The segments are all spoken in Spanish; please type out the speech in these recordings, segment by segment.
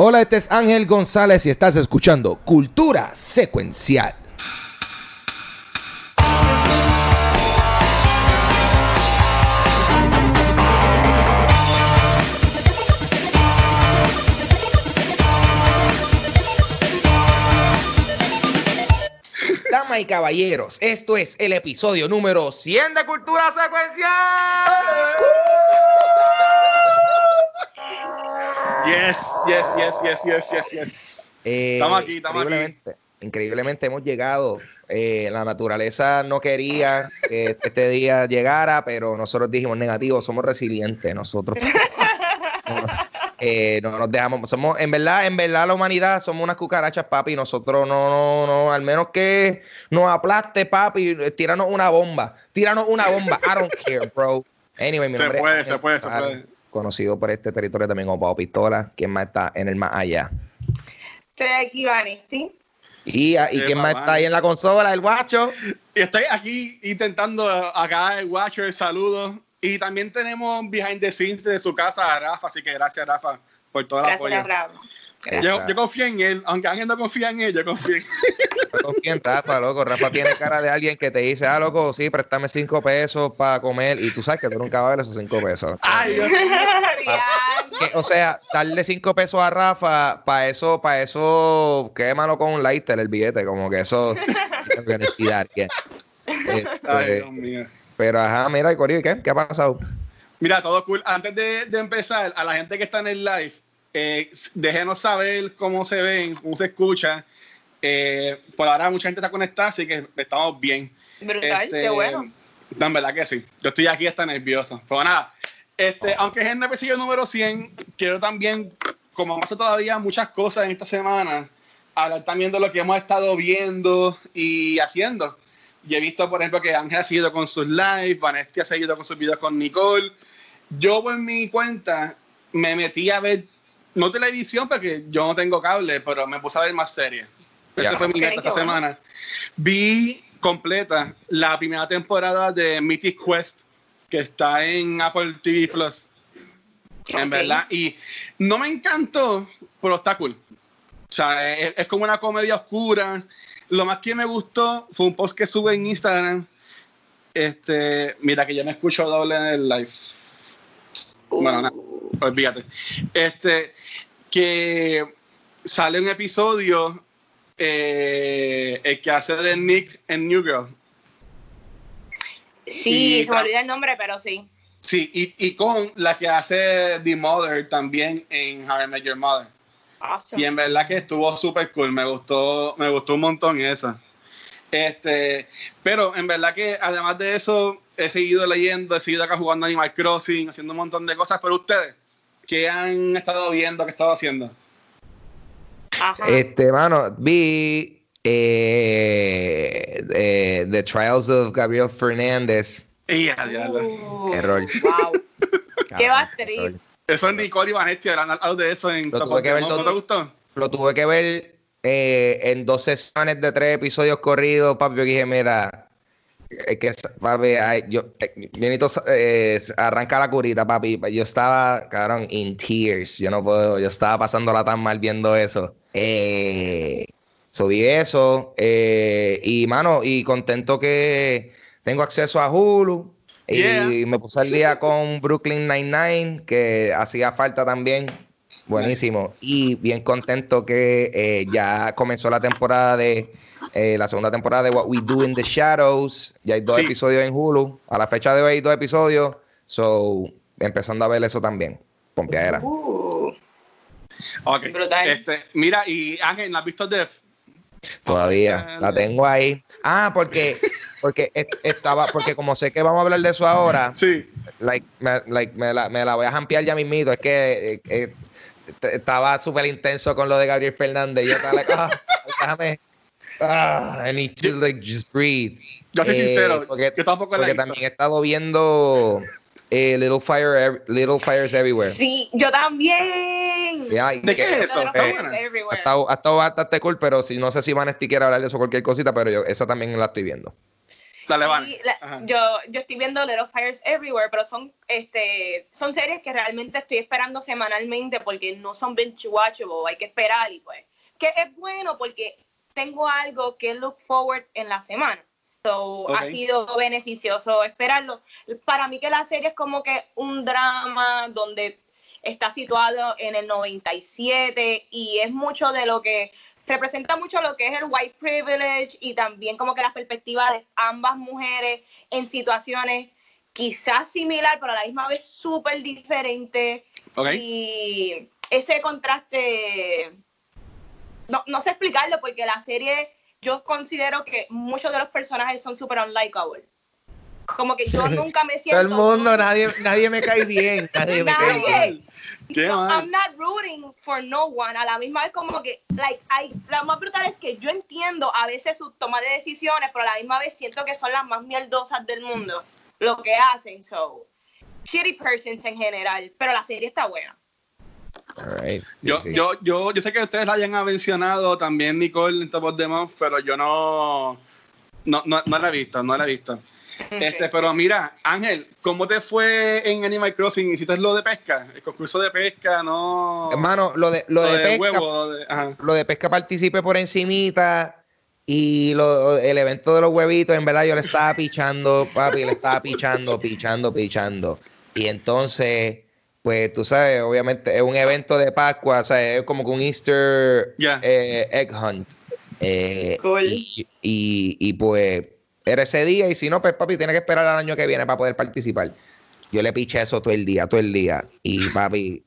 Hola, este es Ángel González y estás escuchando Cultura Secuencial. Damas y caballeros, esto es el episodio número 100 de Cultura Secuencial. Yes, yes, yes, yes, yes, yes, yes. Eh, Estamos aquí, estamos aquí. increíblemente, Increíblemente hemos llegado. Eh, la naturaleza no quería que este día llegara, pero nosotros dijimos negativo, somos resilientes. Nosotros eh, no nos dejamos. Somos, en verdad, en verdad, la humanidad somos unas cucarachas, papi. Nosotros no, no, no, al menos que nos aplaste, papi, tíranos una bomba. Tíranos una bomba. I don't care, bro. Anyway, mi Se nombre es puede, se puede, se puede. Conocido por este territorio también como Pau Pistola. ¿Quién más está en el más allá? Estoy aquí, Vanisti. Y, y Qué quién más está ahí en la consola, el guacho. Y estoy aquí intentando acá el Watcher, saludos. Y también tenemos behind the scenes de su casa a Rafa, así que gracias Rafa por todo el Gracias, apoyo. Rafa. Yo, yo confío en él, aunque Ángel no confía en él, yo confío en él. No confía en Rafa, loco. Rafa tiene cara de alguien que te dice, ah, loco, sí, préstame cinco pesos para comer. Y tú sabes que tú nunca vas a ver esos cinco pesos. Ay, Dios. Que, o sea, darle cinco pesos a Rafa, para eso, para eso, quémalo con un lighter el billete, como que eso Este, Ay, Dios mío. pero ajá, mira, Corillo, ¿qué? ¿Qué ha pasado? Mira, todo cool. Antes de, de empezar, a la gente que está en el live, eh, déjenos saber cómo se ven, cómo se escucha. Eh, por ahora mucha gente está conectada, así que estamos bien. Brutal, Este, qué bueno. no, en verdad que sí. Yo estoy aquí hasta nervioso. Pero nada, este, aunque es el episodio número 100, quiero también, como pasa todavía muchas cosas en esta semana, hablar también de lo que hemos estado viendo y haciendo. Y he visto, por ejemplo, que Ángel ha seguido con sus lives, Vanesti ha seguido con sus videos con Nicole. Yo, por mi cuenta, me metí a ver, no televisión, porque yo no tengo cable, pero me puse a ver más series. Ya. Esta fue mi Ok, meta qué esta bueno. semana. Vi completa la primera temporada de Mythic Quest, que está en Apple TV Plus. En verdad. Y no me encantó, pero está cool. O sea, es, es como una comedia oscura. Lo más que me gustó fue un post que sube en Instagram. Este, mira que ya me escucho doble en el live. Bueno, nada, olvídate. Este, que sale un episodio, eh, el que hace de Nick en New Girl. Sí, y se me olvidó el nombre, pero sí. Sí, y, y con la que hace The Mother también en How I Met Your Mother. Awesome. Y en verdad que estuvo súper cool, me gustó, me gustó un montón esa. Este, pero en verdad que además de eso, he seguido leyendo, he seguido acá jugando Animal Crossing, haciendo un montón de cosas, pero ustedes, ¿qué han estado viendo, qué estado haciendo? Ajá. Este, mano, vi eh, eh, The Trials of Gabriel Fernández. Y a diablo. Uh, Error. Wow. Qué batería. Eso es Nicole y Vanessa, hablan algo de eso en Lo tuve que ver ¿No, todo. ¿no te gustó? Lo tuve que ver eh, en dos sesiones de tres episodios corridos, papi. Yo dije, mira, es que, papi, ay, yo, eh, Benito, eh, arranca la curita, papi. Yo estaba, cabrón, in tears. Yo no puedo, yo estaba pasándola tan mal viendo eso. Eh, subí eso. eh, y, mano, y contento que tengo acceso a Hulu. Y me puse al día con Brooklyn Nine-Nine, que hacía falta también. Buenísimo. Y bien contento que eh, ya comenzó la temporada de eh, la segunda temporada de What We Do in the Shadows. Ya hay dos Sí. episodios en Hulu. A la fecha de hoy hay dos episodios. So, empezando a ver eso también. Pompeadera. Uh, Ok. Este, mira, y Ángel, ¿no has visto Def? Todavía. La tengo ahí. Ah, porque, porque es- estaba, porque como sé que vamos a hablar de eso ahora, Sí. like, me, like, me, la, me la voy a jampear ya mismito. Es que eh, eh, estaba súper intenso con lo de Gabriel Fernández. Yo estaba like, ah, déjame. Ah, I need to like just breathe. Yo soy Eh, sincero, porque, yo tampoco porque también he estado viendo eh, Little Fire Little Fires Everywhere. sí, yo también. ¿De qué es eso? Little ¿Está Fires buena? Ha Everywhere. estado, ha estado bastante cool, pero si no sé si Vanesti quiere hablar de eso cualquier cosita, pero yo esa también la estoy viendo. Dale, la- yo, yo estoy viendo Little Fires Everywhere, pero son, este, son series que realmente estoy esperando semanalmente porque no son binge watchable, hay que esperar y pues, que es bueno porque tengo algo que look forward en la semana. So, ha sido beneficioso esperarlo. Para mí que la serie es como que un drama donde está situado en el 97 y es mucho de lo que representa mucho lo que es el white privilege y también como que la perspectiva de ambas mujeres en situaciones quizás similar, pero a la misma vez súper diferente. Ok. Y ese contraste, no, no sé explicarlo porque la serie, yo considero que muchos de los personajes son súper unlikable. Como que yo nunca me siento... Todo el mundo, nadie, nadie me cae bien. Nadie me cae Nadie. bien. Qué No. I'm not rooting for no one. A la misma vez como que, like, hay, lo más brutal es que yo entiendo a veces su toma de decisiones, pero a la misma vez siento que son las más mierdosas del mundo lo que hacen. So, shitty persons en general, pero la serie está buena. All right. Sí, Yo, sí. yo, yo, yo sé que ustedes la hayan mencionado también, Nicole, en Top of the Month, pero yo no, no, no, no la he visto, no la he visto. Este, pero mira, Ángel, ¿cómo te fue en Animal Crossing? ¿Hiciste lo de pesca? El concurso de pesca, ¿no? Hermano, lo de, lo de, pesca, huevo, lo de- ajá. lo de pesca participé por encimita y lo, el evento de los huevitos, en verdad yo le estaba pichando, papi, le estaba pichando, pichando, pichando. Y entonces, pues tú sabes, obviamente es un evento de Pascua, o sea, es como que un Easter Ya. eh, egg hunt. Eh, Cool. y, y, y, pues era ese día y si no, pues papi, tiene que esperar al año que viene para poder participar. Yo le piché eso todo el día, todo el día. Y papi,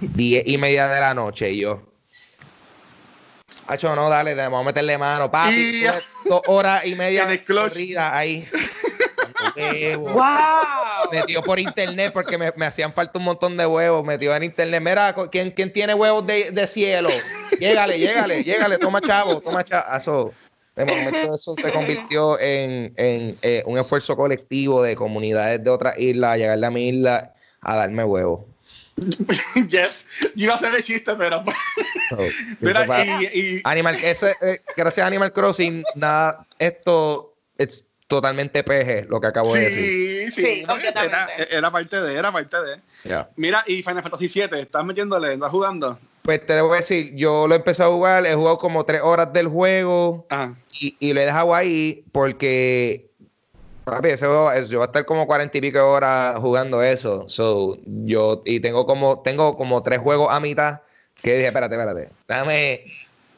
diez y media de la noche y yo. Hacho, no, dale, vamos a meterle mano, papi. Dos horas y media clutch. corrida ahí. Huevo. ¡Wow! Metió por internet porque me, me hacían falta un montón de huevos. Metió en internet. Mira, ¿quién, quién tiene huevos de, de cielo? Llégale, llégale, llégale. Toma chavo, toma chavo. De momento eso se convirtió en, en, eh, un esfuerzo colectivo de comunidades de otras islas, a llegarle a mi isla a darme huevos. yes, yo iba a hacer el chiste, pero pues, So, mira, y, y- Animal, ese, eh, gracias a Animal Crossing, nada, esto es totalmente peje lo que acabo de decir. sí, sí, Sí, era, completamente. era parte de, era parte de. Mira, y Final Fantasy VII, ¿estás metiéndole? ¿Estás jugando? Pues te voy a decir, yo lo empecé a jugar, he jugado como tres horas del juego Ajá. y, y lo he dejado ahí porque, ese juego, es- yo voy a estar como cuarenta y pico horas jugando eso. So, yo, y tengo como, tengo como tres juegos a mitad que dije, espérate, espérate, déjame,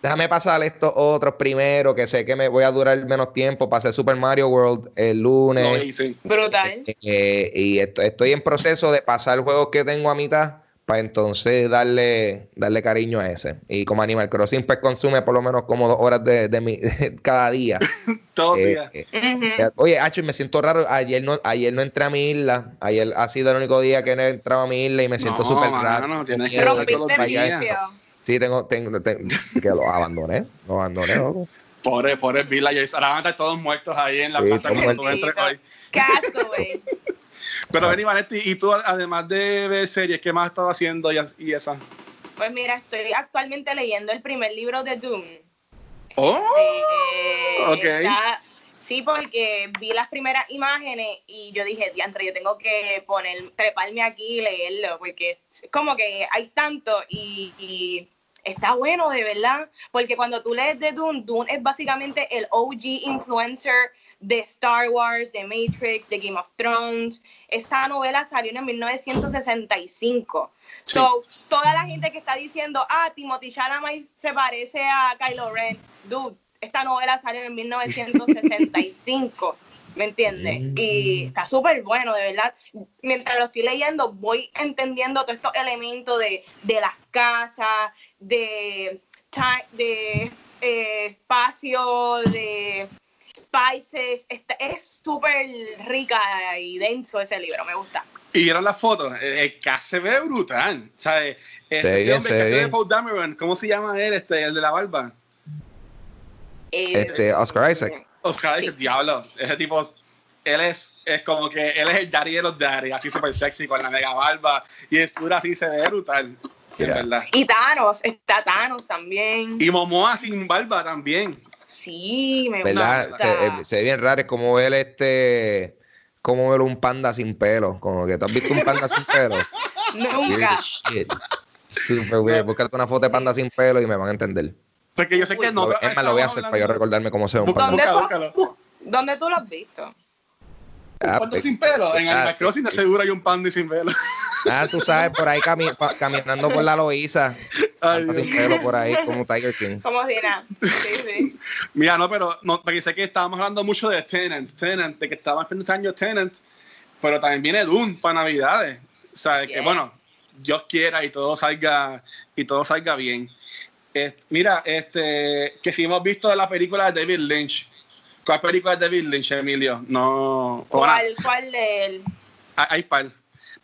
déjame pasar estos otros primero, que sé que me voy a durar menos tiempo. Pasé Super Mario World el lunes. No, sí. Brutal. Eh, y est- estoy en proceso de pasar juegos que tengo a mitad para entonces darle, darle cariño a ese. Y como Animal Crossing pues consume por lo menos como dos horas de, de mi, cada día. Todos los Eh, días. eh, oye, Acho, me siento raro. Ayer no, ayer no entré a mi isla. Ayer ha sido el único día que no he entrado a mi isla y me siento No, súper raro. tienes que. Sí, tengo, tengo, tengo- que lo abandoné. Lo abandoné, loco. Pobre, pobre villagers. Ahora van a estar todos muertos ahí en la Sí, plaza cuando tú entres hoy. Castaway. Pero vení, Vanetti, y tú, además de ver series, ¿qué más has estado haciendo y, y esa? Pues mira, estoy actualmente leyendo el primer libro de Doom. ¡Oh! Eh, ok. está- sí, porque vi las primeras imágenes y yo dije, diantre, yo tengo que poner, treparme aquí y leerlo, porque es como que hay tanto y, y está bueno de verdad, porque cuando tú lees de Dune, Dune es básicamente el OG influencer de Star Wars, de Matrix, de Game of Thrones. Esa novela salió en 1965. Sí. So, toda la gente que está diciendo, ah, Timothy Chalamet se parece a Kylo Ren, dude, esta novela salió en 1965, ¿me entiendes? Mm. Y está súper bueno, de verdad. Mientras lo estoy leyendo, voy entendiendo todos estos elementos de, de las casas, de, de eh, espacio, de spices. Está- es súper rica y denso ese libro, me gusta. Y vieron las fotos, el, el cast se ve brutal. ¿Sabes? Este Se ve bien, hombre se que ve hace de. Paul Dameron, ¿cómo se llama él? Este, el de la barba. Eh, Este, Oscar Isaac. Oscar, Sí. ese diablo. Ese tipo, él es, es como que él es el daddy de los daddy, así súper sexy con la mega barba. Y es dura así, se ve brutal. En Yeah. verdad. Y Thanos, está Thanos también. Y Momoa sin barba también. Sí, me ¿Verdad? gusta. Se, ve bien raro, es como ver este, como ver un panda sin pelo, como que tú has visto un panda sin pelo. Nunca. Super weird. Búscate una foto de panda sin pelo y me van a entender. Porque yo sé que no. Es más, lo voy a hacer para yo recordarme cómo se ve un ¿Dónde, panda. tú, ¿Dónde tú lo has visto? ¿Un panda pues, sin pelo? En Animal Crossing de seguro hay un panda sin pelo. Ah, tú sabes, por ahí cami caminando por la Loíza. sin pelo por ahí, como Tiger King. Como si nada. Sí, sí. Mira, no, pero no, porque sé que estábamos hablando mucho de Tenant, Tenant, de que estábamos esperando este año Tenant, pero también viene Doom para Navidades. O sea, que bueno, Dios quiera y todo salga, y todo salga bien. mira, este, que si hemos visto la película de David Lynch. ¿Cuál película de David Lynch, Emilio? No. ¿Cuál, cuál de él? Hay, hay par.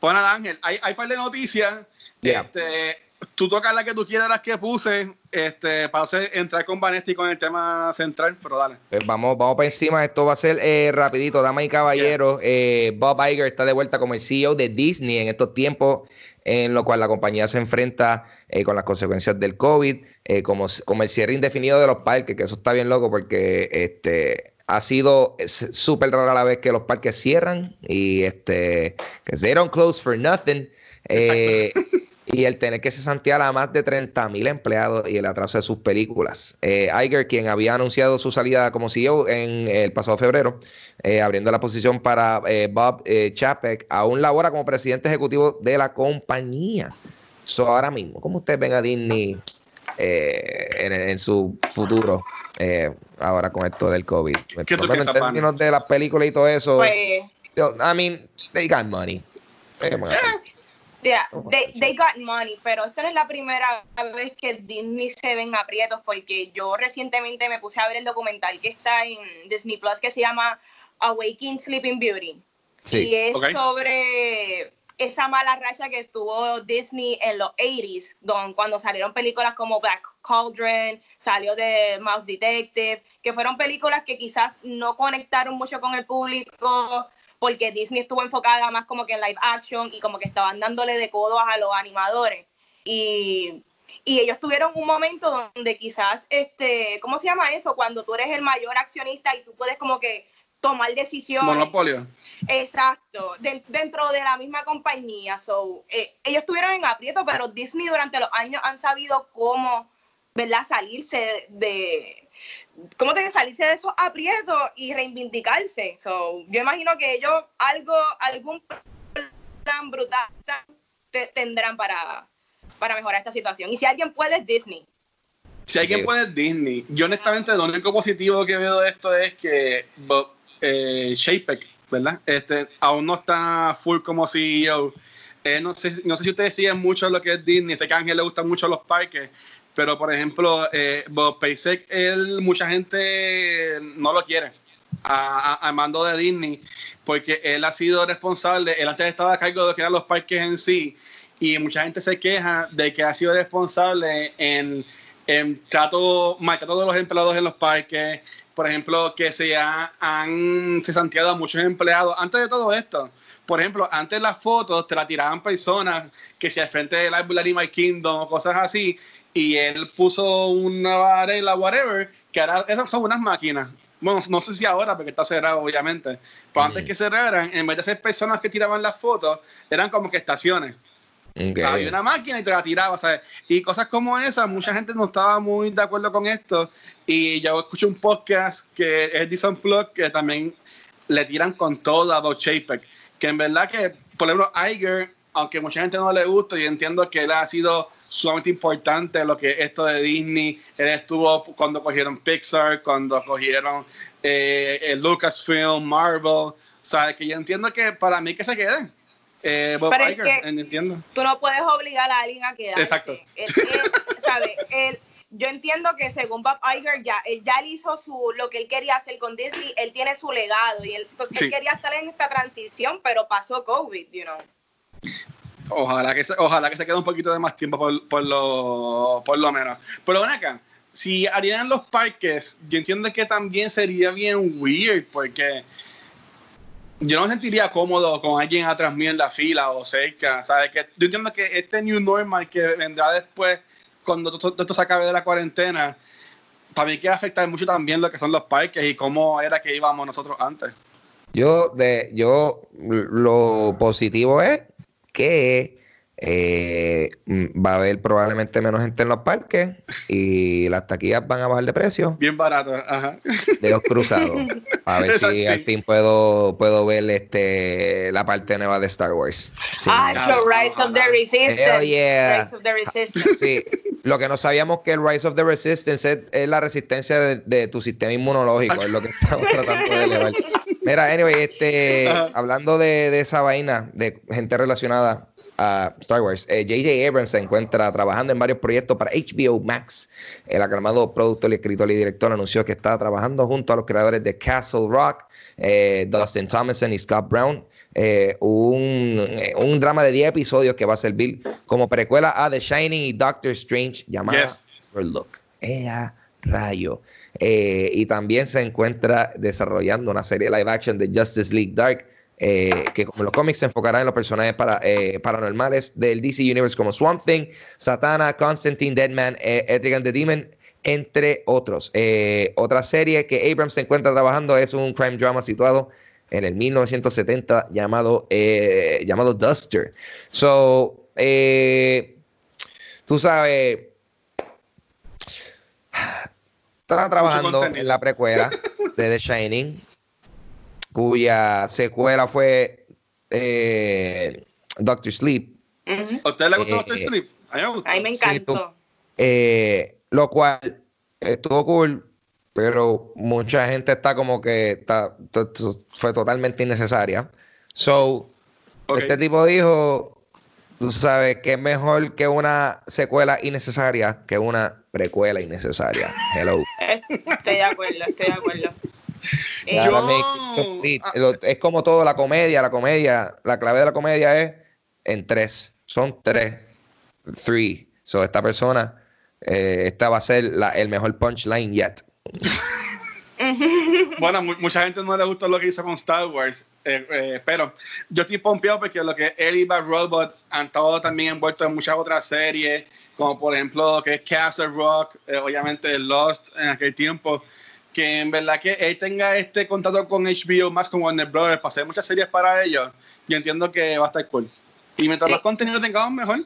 Pues nada, Ángel, hay, hay par de noticias. Este, tú tocas la que tú quieras, las que puse, este, para hacer, entrar con Vanesti con el tema central, pero dale. Pues vamos, vamos para encima, esto va a ser eh, rapidito, damas y caballeros. Eh, Bob Iger está de vuelta como el CEO de Disney en estos tiempos en lo cual la compañía se enfrenta eh, con las consecuencias del COVID, como, como el cierre indefinido de los parques, que eso está bien loco porque este, ha sido súper rara la vez que los parques cierran y este, que they don't close for nothing. Eh, y el tener que cesantear a más de 30 mil empleados y el atraso de sus películas. Eh, Iger, quien había anunciado su salida como CEO en el pasado febrero, eh, abriendo la posición para eh, Bob Chapek, aún labora como presidente ejecutivo de la compañía. So, ahora mismo, ¿cómo usted ven a Disney en, su futuro? ahora con esto del COVID. ¿Qué tú piensas, en términos de las películas y todo eso, pues, I mean, they got money. Yeah, they, they got money, pero esto no es la primera vez que Disney se ven aprietos, porque yo recientemente me puse a ver el documental que está en Disney Plus que se llama Awakening Sleeping Beauty. y es sobre esa mala racha que tuvo Disney en los 80s, don, cuando salieron películas como Black Cauldron, salió de Mouse Detective, que fueron películas que quizás no conectaron mucho con el público, porque Disney estuvo enfocada más como que en live action y como que estaban dándole de codos a los animadores. Y, y ellos tuvieron un momento donde quizás, este, ¿cómo se llama eso? Cuando tú eres el mayor accionista y tú puedes como que tomar decisiones. Monopolio. Exacto, dentro de la misma compañía. So, eh, ellos estuvieron en aprieto, pero Disney durante los años han sabido cómo, ¿verdad?, salirse de, ¿cómo tiene que salirse de esos aprietos y reivindicarse? So, yo imagino que ellos algo, algún plan brutal tendrán para, para mejorar esta situación. Y si alguien puede, es Disney. Si alguien puede, es Disney. Yo honestamente lo único positivo que veo de esto es que eh, Shapek, ¿verdad? Este, aún no está full como CEO. Eh, no, sé, no sé si ustedes siguen mucho lo que es Disney. Sé que a Ángel le gustan mucho los parques. Pero, por ejemplo, eh, Bob Pasek, él, mucha gente no lo quiere al mando de Disney, porque él ha sido responsable, él antes estaba a cargo de lo que eran los parques en sí, y mucha gente se queja de que ha sido responsable en, en trato, maltrato de los empleados en los parques, por ejemplo, que se han cesanteado a muchos empleados. Antes de todo esto, por ejemplo, antes las fotos te la tiraban personas que si al frente de Library My Kingdom o cosas así, y él puso una varela, whatever, que ahora esas son unas máquinas. Bueno, no sé si ahora, porque está cerrado, obviamente. Pero antes que cerraran, en vez de ser personas que tiraban las fotos, eran como que estaciones. Había una máquina y te la tiraba, ¿sabes? Y cosas como esas, mucha gente no estaba muy de acuerdo con esto. Y yo escuché un podcast que es Dison Plug, que también le tiran con todo a Bob Chapek. Que en verdad que, por ejemplo, Iger, aunque mucha gente no le gusta, yo entiendo que él ha sido sumamente importante lo que esto de Disney. Él estuvo cuando cogieron Pixar, cuando cogieron eh, Lucasfilm, Marvel. O sea, que yo entiendo que para mí que se quede Eh, Bob Iger, entiendo. Tú no puedes obligar a alguien a quedarse. Exacto. yo entiendo que según Bob Iger ya, él ya hizo su, lo que él quería hacer con Disney, él tiene su legado y él, entonces él quería estar en esta transición, pero pasó COVID, you know. Ojalá que se, ojalá que se quede un poquito de más tiempo por, por, lo, por lo menos. Pero ven acá, si harían los parques, yo entiendo que también sería bien weird porque yo no me sentiría cómodo con alguien atrás mío en la fila o cerca. ¿sabes? Que yo entiendo que este new normal que vendrá después, cuando todo esto se acabe de la cuarentena, también que afectar mucho también lo que son los parques y cómo era que íbamos nosotros antes. Yo, de, yo, lo positivo es que eh, mm, va a haber probablemente menos gente en los parques y las taquillas van a bajar de precio. Bien barato, ajá. De los cruzados. A ver si al fin puedo, puedo ver este la parte nueva de Star Wars. ah, Rise of the Resistance. Rise of the Resistance. Sí. Lo que no sabíamos que el Rise of the Resistance es, la resistencia de, tu sistema inmunológico, es lo que estamos tratando de elevar. Mira, anyway, este, hablando de, de esa vaina, de gente relacionada, a Star Wars. J.J. Eh, Abrams se encuentra trabajando en varios proyectos para HBO Max. El aclamado productor, escritor y director anunció que está trabajando junto a los creadores de Castle Rock, eh, Dustin Thomason y Scott Brown. Eh, un, drama de 10 episodios que va a servir como precuela a The Shining y Doctor Strange llamada Overlook. Ea rayo. Y también se encuentra desarrollando una serie live action de Justice League Dark eh, que como los cómics se enfocará en los personajes eh, paranormales del DC Universe como Swamp Thing, Satana, Constantine, Deadman, eh, Etrigan the Demon, entre otros. otra serie que Abrams se encuentra trabajando es un crime drama situado en el 1970 llamado, llamado Duster. So, tú sabes, estaba trabajando en la precuela de The Shining cuya secuela fue eh, Doctor Sleep. ¿A usted le gustó Doctor eh, Sleep? A mí me, encantó. Eh, lo cual estuvo cool, pero mucha gente está como que está, fue totalmente innecesaria. So, este tipo dijo, tú sabes que es mejor que una secuela innecesaria que una precuela innecesaria. Hello. Estoy de acuerdo, estoy de acuerdo. es como todo, la comedia, la comedia, la clave de la comedia es en tres, son tres, three. So, esta persona, eh, esta va a ser el mejor punchline yet. bueno, mucha gente no le gustó lo que hizo con Star Wars, eh, eh, pero yo estoy pompeado porque lo que él y Bad Robot han estado también envueltos en muchas otras series, como por ejemplo que es Castle Rock, obviamente Lost en aquel tiempo que en verdad que él tenga este contrato con HBO más con Warner Brothers para hacer muchas series para ellos, yo entiendo que va a estar cool. Y mientras los contenidos tengamos mejor.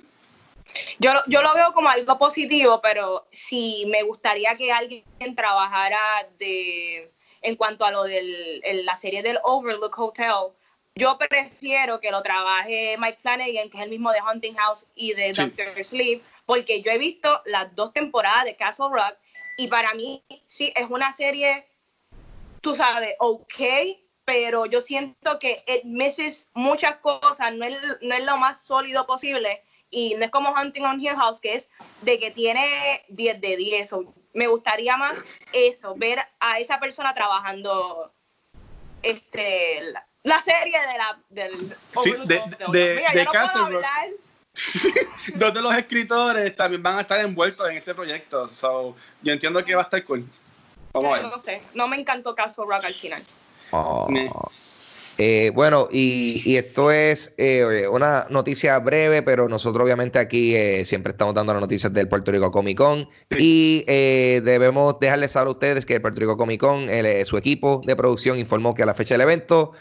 Yo, yo lo veo como algo positivo, pero si me gustaría que alguien trabajara de en cuanto a lo de la serie del Overlook Hotel, yo prefiero que lo trabaje Mike Flanagan, que es el mismo de Hunting House y de Doctor Sleep, porque yo he visto las dos temporadas de Castle Rock y para mí, sí, es una serie, tú sabes, ok, pero yo siento que it misses muchas cosas, no es, no es lo más sólido posible. Y no es como Hunting on Hill House, que es de que tiene 10 de 10. me gustaría más eso, ver a esa persona trabajando este, la, serie de la, del... Sí, de, de, Mira, de dos de los escritores también van a estar envueltos en este proyecto. So, yo entiendo que va a estar cool. Vamos a ver. No sé, no me encantó Castle Rock al final. Oh. Eh, bueno, y, esto es eh, una noticia breve, pero nosotros obviamente aquí eh, siempre estamos dando las noticias del Puerto Rico Comic Con y debemos dejarles saber a ustedes que el Puerto Rico Comic Con, su equipo de producción informó que la fecha del evento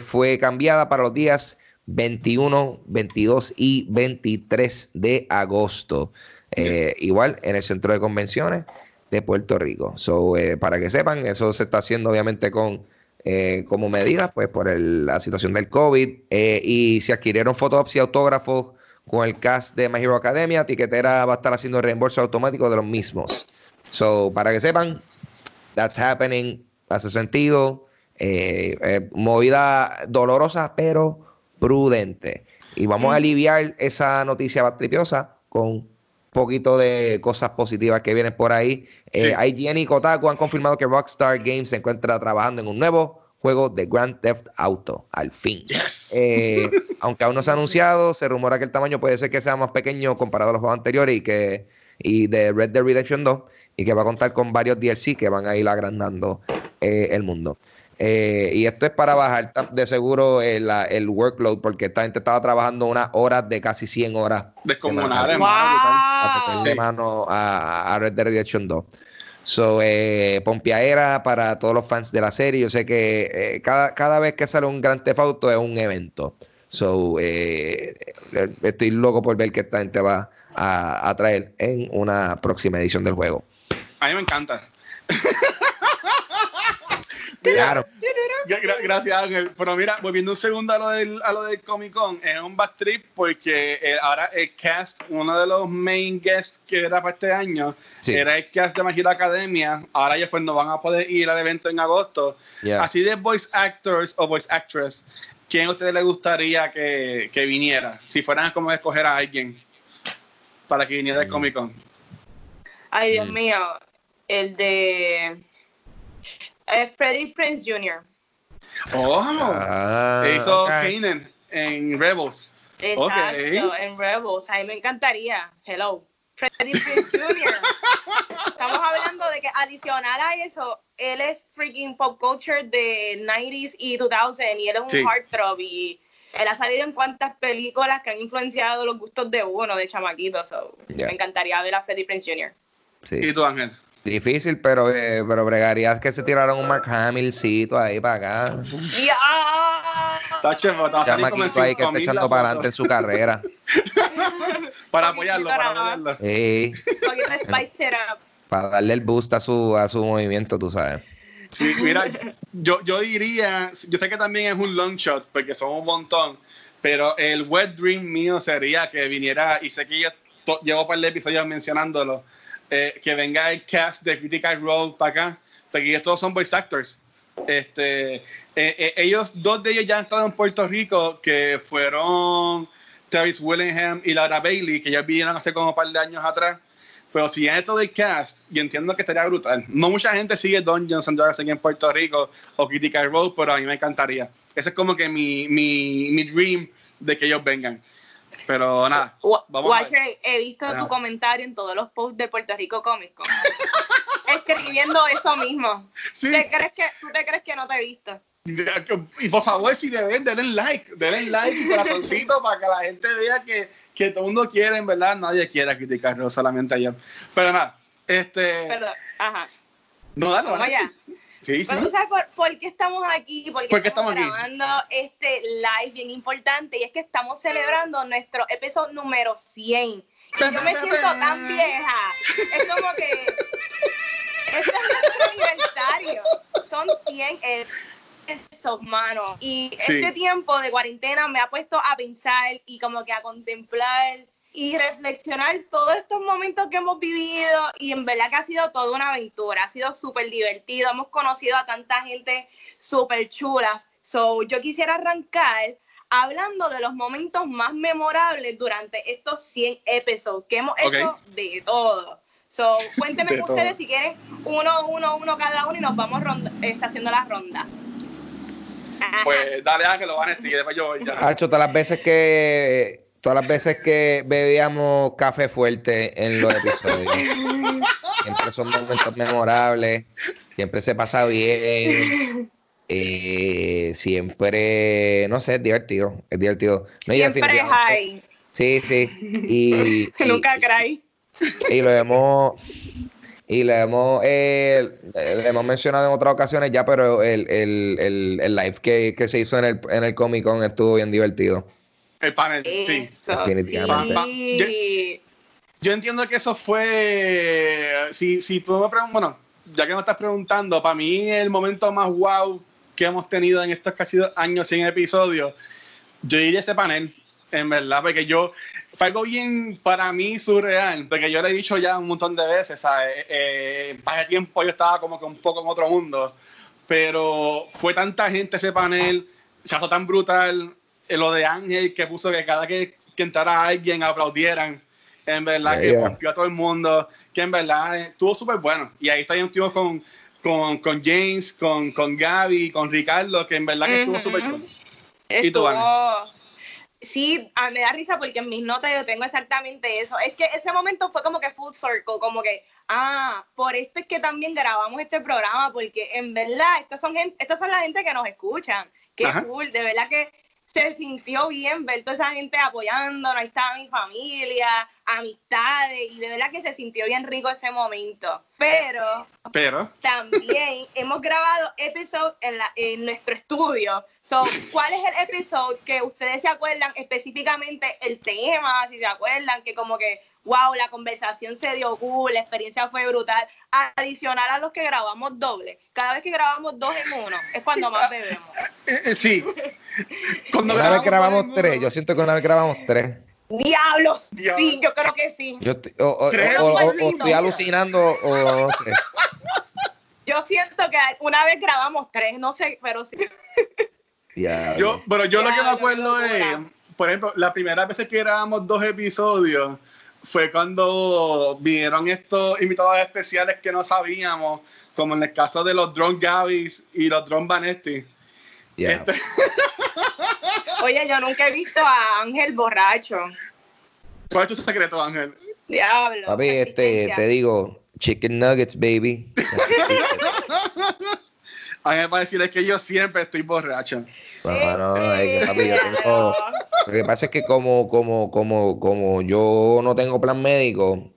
fue cambiada para los días 21, 22 y 23 de agosto. Eh, igual en el centro de convenciones de Puerto Rico. So, eh, para que sepan, eso se está haciendo obviamente con eh, como medidas, pues por la situación del COVID. y si adquirieron fotos y autógrafos con el cast de My Hero Academia, Tiquetera va a estar haciendo reembolso automático de los mismos. So, para que sepan, that's happening, hace sentido. movida dolorosa, pero prudente. Y vamos a aliviar esa noticia tripiosa con poquito de cosas positivas que vienen por ahí. Eh, IGN y Kotaku han confirmado que Rockstar Games se encuentra trabajando en un nuevo juego de Grand Theft Auto, al fin. Eh, aunque aún no se ha anunciado, se rumora que el tamaño puede ser que sea más pequeño comparado a los juegos anteriores y que y de Red Dead Redemption 2 y que va a contar con varios DLC que van a ir agrandando eh, el mundo. Eh, y esto es para bajar de seguro el, el, workload, porque esta gente estaba trabajando unas horas de casi 100 horas. Descomunales, wow. mano a, Red Dead Redemption 2. So, eh, pompeadera para todos los fans de la serie. Yo sé que eh, cada, cada vez que sale un gran tefauto es un evento. So, eh, estoy loco por ver qué esta gente va a, a traer en una próxima edición del juego. A mí me encanta. Claro. Gra- gracias, Ángel. Pero mira, volviendo un segundo a lo del, a lo del Comic Con, es un bad trip porque eh, ahora el cast, uno de los main guests que era para este año, Sí. era el cast de Hero Academia. Ahora ellos pues no van a poder ir al evento en agosto. Yeah. Así de voice actors o voice actress, ¿quién a ustedes les gustaría que, que viniera? Si fueran como a escoger a alguien para que viniera al Mm. Comic Con. Ay, Dios Mm. mío. El de eh, Freddie Prince Jr. ¡Oh! Ah, hizo ok. Kanan en Rebels. Exacto, en Rebels. A mí me encantaría. Hello. Freddie Prinze Jr. Estamos hablando de que adicional a eso, él es freaking pop culture de 90s y 2000 y él es un Sí. heartthrob y él ha salido en cuantas películas que han influenciado los gustos de uno, de chamaquito. So, Ya. Me encantaría ver a Freddie Prinze Jr. Sí. ¿Y tú, Ángel? Difícil, pero, eh, pero bregarías que se tiraron un Mark Hamillcito ahí para acá. ¡Ya! Está chévere, en Chamaquito ahí que está 5.000 echando para adelante en su carrera. Para apoyarlo, para apoyarlo. Sí, para darle el boost a su, a su movimiento, tú sabes. Sí, mira, yo, yo diría, yo sé que también es un long shot, porque son un montón, pero el wet dream mío sería que viniera, y sé que yo to- llevo un par de episodios mencionándolo, eh, que venga el cast de Critical Role para acá, porque ellos todos son voice actors. Este, eh, eh, ellos, dos de ellos ya han estado en Puerto Rico, que fueron Travis Willingham y Laura Bailey, que ya vinieron hace como un par de años atrás. Pero si es esto del cast, yo entiendo que estaría brutal. No mucha gente sigue Dungeons and Dragons aquí en Puerto Rico o Critical Role, pero a mí me encantaría. Ese es como que mi, mi, mi dream de que ellos vengan. Pero nada, vamos a ver. Watcher, he visto tu comentario en todos los posts de Puerto Rico Comic Con. Escribiendo eso mismo. Sí, ¿Te crees que, ¿Tú te crees que no te he visto? y por favor, si le ven, denle like, denle like y corazoncito para que la gente vea que, que todo el mundo quiere, en verdad, nadie quiere Critical Role, solamente ellos. Pero nada, este. Perdón. Ajá. no, dale, Vamos allá. Sí, sí. Pero tú sabes por, por qué estamos aquí, porque ¿Por qué estamos, estamos aquí? grabando este live bien importante y es que estamos celebrando nuestro episodio número 100. Y yo me siento tan vieja. Es como que es nuestro aniversario. Son 100 episodios, mano. Y Sí. este tiempo de cuarentena me ha puesto a pensar y como que a contemplar y reflexionar todos estos momentos que hemos vivido y en verdad que ha sido toda una aventura, ha sido súper divertido, hemos conocido a tanta gente súper chula. So, yo quisiera arrancar hablando de los momentos más memorables durante estos 100 episodios que hemos hecho de todo. So, cuéntenme De ustedes todo. si quieren uno, uno, uno cada uno y nos vamos ronda, está haciendo la ronda. Ajá. Pues dale Ángel, Vanessa, y después yo voy ya. Hacho, todas las veces que todas las veces que bebíamos café fuerte en los episodios. siempre son momentos memorables, siempre se pasa bien. eh, siempre, no sé, es divertido, es divertido. No, Siempre high. Sí, sí. Y, y- Nunca cry. y lo hemos y lo hemos eh, le hemos mencionado en otras ocasiones ya, pero el, el, el, el live que, que se hizo en el, en el Comic Con estuvo bien divertido. El panel, sí. Eso, definitivamente. sí. Yo entiendo que eso fue. Si, si tú me preguntas, bueno, ya que me estás preguntando, para mí el momento más wow que hemos tenido en estos casi dos años sin episodios, yo diría ese panel, en verdad, porque yo. Fue algo bien para mí surreal, porque yo le he dicho ya un montón de veces, ¿sabes? Eh, para ese tiempo yo estaba como que un poco en otro mundo, pero fue tanta gente ese panel, se hizo tan brutal, eh, lo de Ángel que puso que cada que, que entrara alguien aplaudieran, en verdad que Yeah. rompió a todo el mundo, que en verdad eh, estuvo súper bueno. Y ahí también estuvimos con, con, con James, con, con Gaby, con Ricardo, que en verdad que estuvo súper bueno. ¿Y tú, Estuvo- Sí, ah, me da risa porque en mis notas yo tengo exactamente eso. Es que ese momento fue como que full circle, como que, ah, por esto es que también grabamos este programa, porque en verdad, estas son, gente, estas son la gente que nos escuchan. Qué Ajá. cool, de verdad que se sintió bien ver toda esa gente apoyándonos, ahí estaba mi familia, amistades, y de verdad que se sintió bien rico ese momento. Pero, Pero, también hemos grabado episodios en, la- en nuestro estudio. So, ¿Cuál es el episodio que ustedes se acuerdan específicamente el tema? Si se acuerdan que como que, wow, la conversación se dio cool, la experiencia fue brutal. Adicional a los que grabamos doble. Cada vez que grabamos dos en uno es cuando más bebemos. eh, eh, sí. Cuando Una vez grabamos tres, yo siento que una vez grabamos tres. ¡Diablos! Diablo. Sí, yo creo que sí. Yo estoy- o, o- Tres, o- o- o maldito. estoy alucinando o no sé. Yo siento que una vez grabamos tres, no sé, pero sí. Diablo. Yo, bueno, yo lo que me acuerdo es, por ejemplo, la primera vez que grabamos dos episodios fue cuando vinieron estos invitados especiales que no sabíamos, como en el caso de los Drone Gavis y los Drone Vanetti. Este- Oye, yo nunca he visto a Ángel borracho. ¿Cuál es tu secreto, Ángel? Diablo. Papi, este, te digo, chicken nuggets, baby. Ángel va a decirles que yo siempre estoy borracho. No, no, es que papi, yo tengo- Lo que pasa es que como, como, como, como yo no tengo plan médico,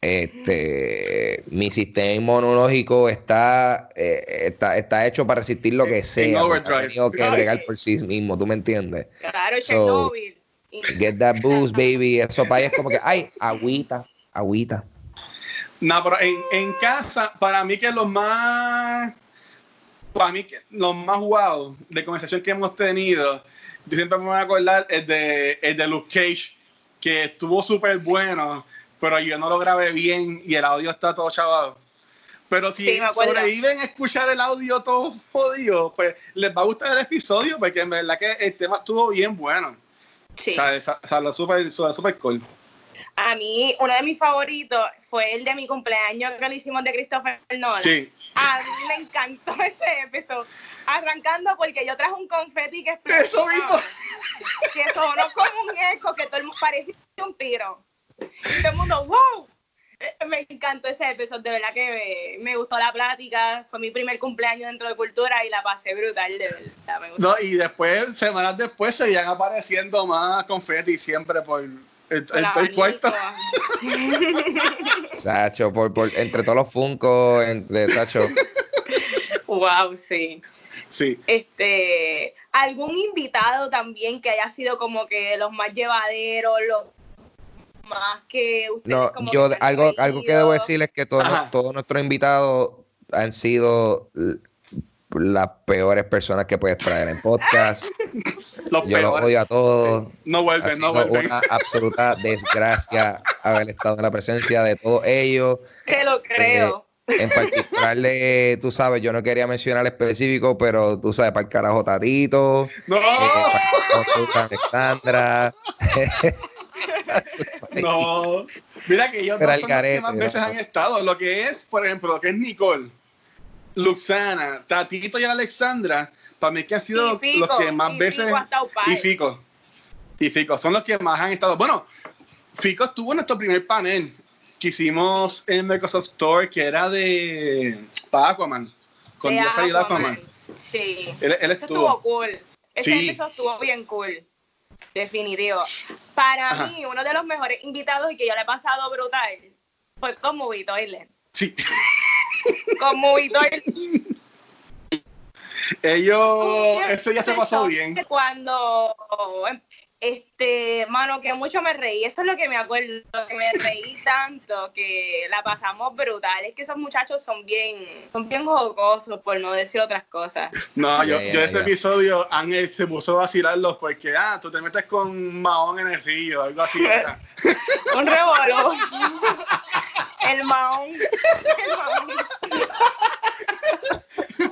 este, mi sistema inmunológico está, eh, está, está hecho para resistir lo que sea. Ha tenido que bregar por sí mismo, ¿tú me entiendes? Claro, So, Get that boost, baby. Eso para es como que, ay, agüita, agüita. No, pero en, en casa, para mí que lo más, para mí que lo más wow de conversación que hemos tenido, yo siempre me voy a acordar es de, el de Luke Cage, que estuvo súper bueno, pero yo no lo grabé bien y el audio está todo chavado. Pero si Sí, sobreviven a escuchar el audio todo jodido, pues les va a gustar el episodio, porque en verdad que el tema estuvo bien bueno. sí. O sea, sa- salió súper súper cool. A mí, uno de mis favoritos fue el de mi cumpleaños que lo hicimos de Christopher Nolan. Sí. A mí me encantó ese episodio. Arrancando porque yo traje un confeti que explotó. Eso mismo. Que sonó como un eco, que todo el mundo parecía un tiro. Y todo el mundo, wow. Me encantó ese episodio, de verdad que me, me gustó la plática. Fue mi primer cumpleaños dentro de cultura y la pasé brutal, de verdad. Me gustó. No, y después, semanas después, seguían apareciendo más confeti siempre por el, el, El el- el cuarto. Sacho, por, por, entre todos los funcos, entre Sacho. wow, sí. Sí. este algún invitado también que haya sido como que los más llevaderos, los más que ustedes No, como yo que algo, algo que debo decir es que todos, todos nuestros invitados han sido las peores personas que puedes traer en podcast. Los Yo los peores. odio a todos. No Ha vuelven, no vuelven. una absoluta desgracia haber estado en la presencia de todos ellos. Te lo creo. En particular, de, tú sabes, yo no quería mencionar específico, pero tú sabes, para el carajo Tatito, No, eh, para el Alexandra. no. Mira que ellos el son los que más ¿no? veces han estado. Lo que es, por ejemplo, lo que es Nicole, Luxana, Tatito y Alexandra, para mí que han sido Fico, los que más y veces. Fico. Y Fico. Y Fico, son los que más han estado. Bueno, Fico estuvo en nuestro primer panel que hicimos en Microsoft Store, que era de para Aquaman. Con De Dios ayuda Aquaman. Sí. Él, él Eso estuvo estuvo. cool. Ese Sí. episodio estuvo bien cool. Definitivo. Para Ajá. mí, uno de los mejores invitados y que yo le he pasado brutal fue con Movie Toilet. Sí. Con Movie. Ellos, ese día se pasó bien. Cuando, este, mano, que mucho me reí. Eso es lo que me acuerdo, que me reí tanto que la pasamos brutal. Es que esos muchachos son bien, son bien jocosos, por no decir otras cosas. No, yo, Ya, ya, yo ese ya. episodio Ángel se puso a vacilarlos porque, ah, tú te metes con Mahón en el río, algo así. Un revolú. El maón. El maón.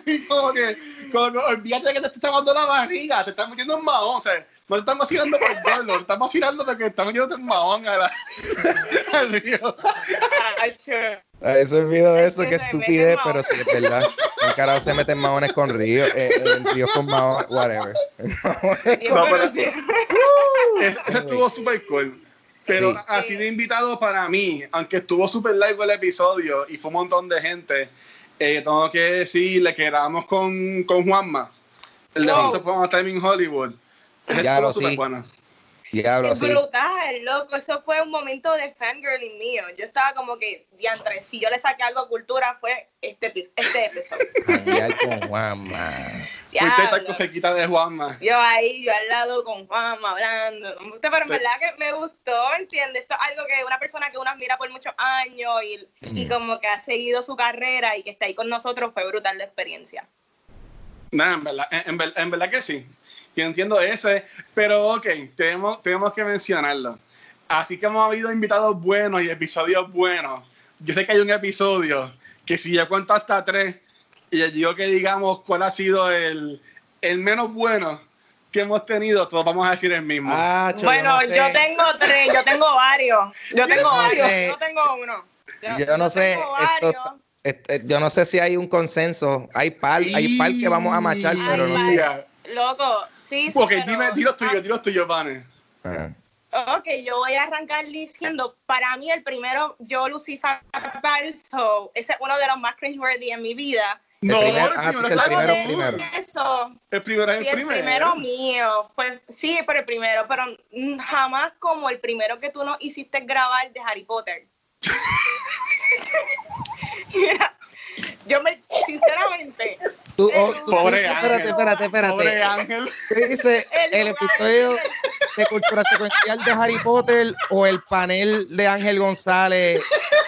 Y como que, como que, olvídate de que te está dando la barriga, te estás metiendo en Mahón, o sea, no te estás vacilando por gordo, te estás vacilando porque te estás metiendo en Mahón a la- al río. Ay, se olvidó Es eso, que qué estupidez, meten pero sí es verdad. El carajo se mete en maones con ríos, eh, en ríos con maones, whatever. No, pero- ese estuvo súper cool. Pero Sí. así de invitado para mí, aunque estuvo súper largo el episodio y fue un montón de gente, eh, tengo que decirle que grabamos con, con Juanma, el de Wow. Once Upon a Time in Hollywood. Ya lo Súper sí. buena. Diablo, Es sí. brutal, loco. Eso fue un momento de fangirling mío. Yo estaba como que, diantre, si yo le saqué algo a cultura fue este, este episodio. Con Juanma. Fuiste esta cosequita de Juanma. Yo ahí, yo al lado con Juanma hablando. Pero en Sí. verdad que me gustó, ¿entiendes? Esto es algo que una persona que uno admira por muchos años y, y Mm. como que ha seguido su carrera y que está ahí con nosotros fue brutal la experiencia. Nada, en verdad, en, en en verdad que sí. Yo entiendo ese, pero ok, tenemos, tenemos que mencionarlo. Así que hemos habido invitados buenos y episodios buenos. Yo sé que hay un episodio que si yo cuento hasta tres y les digo que digamos cuál ha sido el, el menos bueno que hemos tenido, todos vamos a decir el mismo. Ah, bueno, yo, no yo, tengo tres, yo tengo varios. Yo tengo varios, sé. yo no tengo uno. Yo no sé, tengo esto- varios. Este, yo no sé si hay un consenso. Hay par, hay par que vamos a machar, pero no sé. Loco, sí, sí. Ok, pero- dime, di los tuyos, di los tuyos, Vane. Ah. Ok, yo voy a arrancar diciendo, para mí el primero, yo Lucifer Balso, ese es uno de los más cringeworthy en mi vida. El No, primer- el ah, primero pues está el primero, bien. primero. Eso, El primero es sí, el el primero. primero mío, fue, sí, pero el primero, pero jamás como el primero que tú nos hiciste grabar de Harry Potter. Mira, yo me, sinceramente, Tú, oh, tú Pobre dices- Ángel. espérate, espérate, espérate. Pobre Ángel. Tú dices El episodio de cultura secuencial de Harry Potter o el panel de Ángel González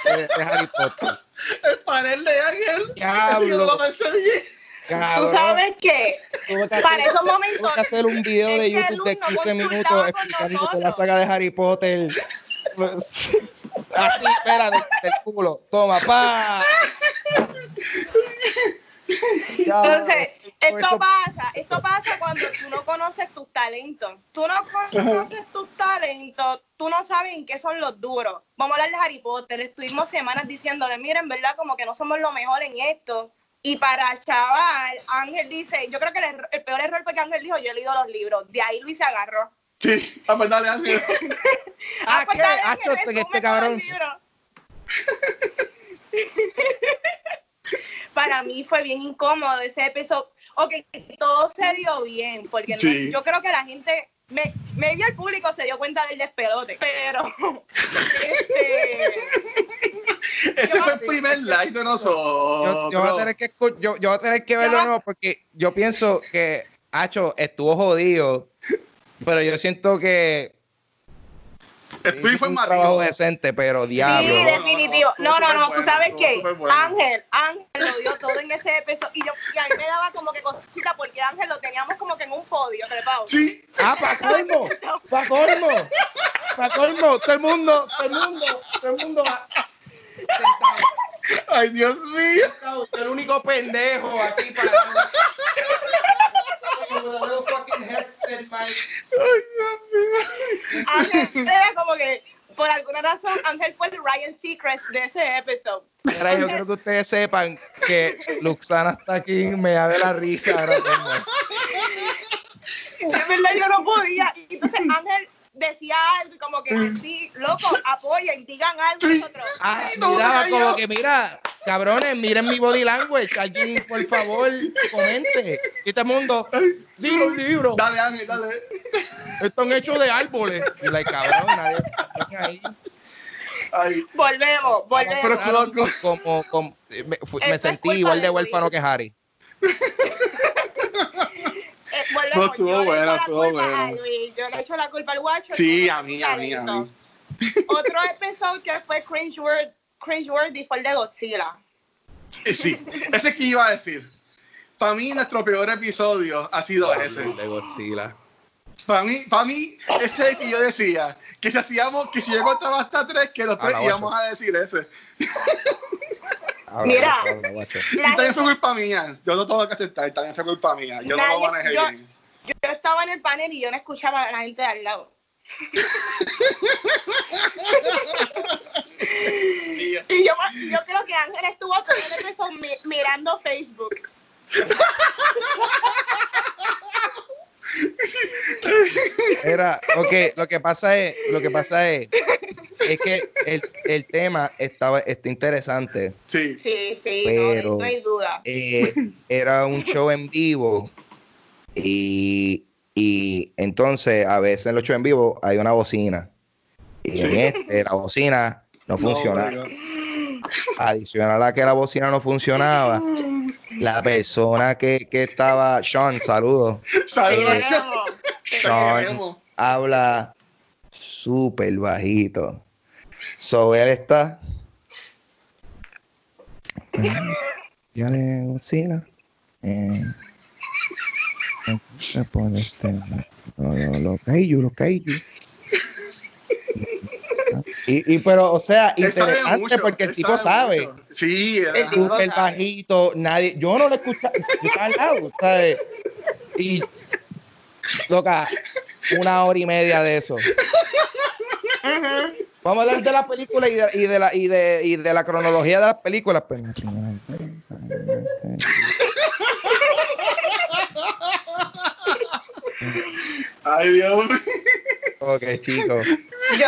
de, de Harry Potter. El panel de Ángel. Diablo. Yo no lo pensé bien. tú Cabrón, sabes que para hacer- esos momentos tuve que hacer un video de YouTube de Luz nos 15 minutos explicando la saga de Harry Potter. Así, espera, del, del culo. Toma, pa. Entonces, eso- esto pasa, esto pasa cuando tú no conoces tus talentos. Tú no conoces tus talentos, tú no sabes en qué son los duros. Vamos a hablar de Harry Potter. Estuvimos semanas diciéndole, miren, verdad, como que no somos lo mejor en esto. Y para chaval, Ángel dice, yo creo que el, el peor error fue que Ángel dijo, yo he leído los libros. De ahí Luis se agarró. Sí, a ver, dale, Ángel. Ah, pues ¿qué? dale, Ah, Ángel, este- cabrón. libro. Para mí fue bien incómodo ese episodio. Ok, todo se dio bien, porque no- yo creo que la gente, me, medio el público se dio cuenta del despelote, pero este, Ese fue el primer like de nosotros. yo, yo voy a tener que escu- yo, yo voy a tener que verlo de nuevo porque yo pienso que Hacho estuvo jodido, pero yo siento que Estoy hizo un trabajo decente, pero sí, diablo. no, no, definitivo. No, no, no, tú sabes superbueno. Ángel, Ángel lo dio todo en ese episodio y, yo, y a mí me daba como que cosita porque Ángel lo teníamos como que en un podio trepado. Sí, Ah, para colmo, para colmo, para colmo, todo el mundo, todo el mundo, todo el mundo ay, Dios mío. el único pendejo aquí para Ángel era como que, por alguna razón, Ángel fue el Ryan Seacrest de ese episodio. Mira, yo quiero que ustedes sepan que Luxana está aquí y me da de la risa ahora mismo. De verdad yo no podía. Y entonces Ángel decía algo y como que sí, loco, apoyen, digan algo Sí. nosotros. Ah, miraba no, como yo- que, mira, cabrones, miren mi body language. Alguien, por favor, comente. Y el mundo, sí, los libros Dale, Ángel, dale. están hechos de árboles. Y la cabrón, nadie nadie ahí. Ay, Volvemos, pero volvemos. loco. Como, como- me, me sentí igual de huérfano que Harry. Eh, volvemos. No, estuvo bueno, estuvo bueno. Yo le echo la culpa al guacho. Sí, a mí, a mí, a mí. Otro episodio que fue cringeworthy, cringeworthy fue el de Godzilla. Eh, Sí, ese que iba a decir. Para mí, nuestro peor episodio ha sido ese. De Godzilla. Para mí, para mí, ese es el que yo decía. Que si hacíamos, que si yo contaba hasta tres, que los A tres íbamos a decir ese. Mira. Y también fue culpa mía. Yo no tengo que aceptar, también fue culpa mía. Yo no lo manejé yo- bien. Yo estaba en el panel y yo no escuchaba a la gente de al lado. Y yo- yo, creo que Ángel estuvo todo el episodio mi- mirando Facebook. Era, ok, lo que pasa es, lo que pasa es, es que el, el tema estaba, está interesante. Sí. Sí, sí, Pero- no, no hay duda. Eh, era un show en vivo y, Y entonces, a veces en los shows en vivo hay una bocina. Y en este, la bocina no funcionaba. No, Adicional a que la bocina no funcionaba, la persona que, que estaba, Sean, saludos, Saludos. Eh. Sean queremos. habla súper bajito. So él está. Ya le bocina. Eh, se pone este, lo- lo- Los los kaiju. Y, y pero, o sea, Él interesante mucho, porque el tipo sabe. mucho. Sí, El bajito, nadie, yo no lo escuchaba, yo estaba al lado, ¿sabes? Y, loca, una hora y media de eso. Vamos a hablar de la película y de, y de la, y de, y de la cronología de las películas. pues. Ay, Dios. Ok, chicos. Yo,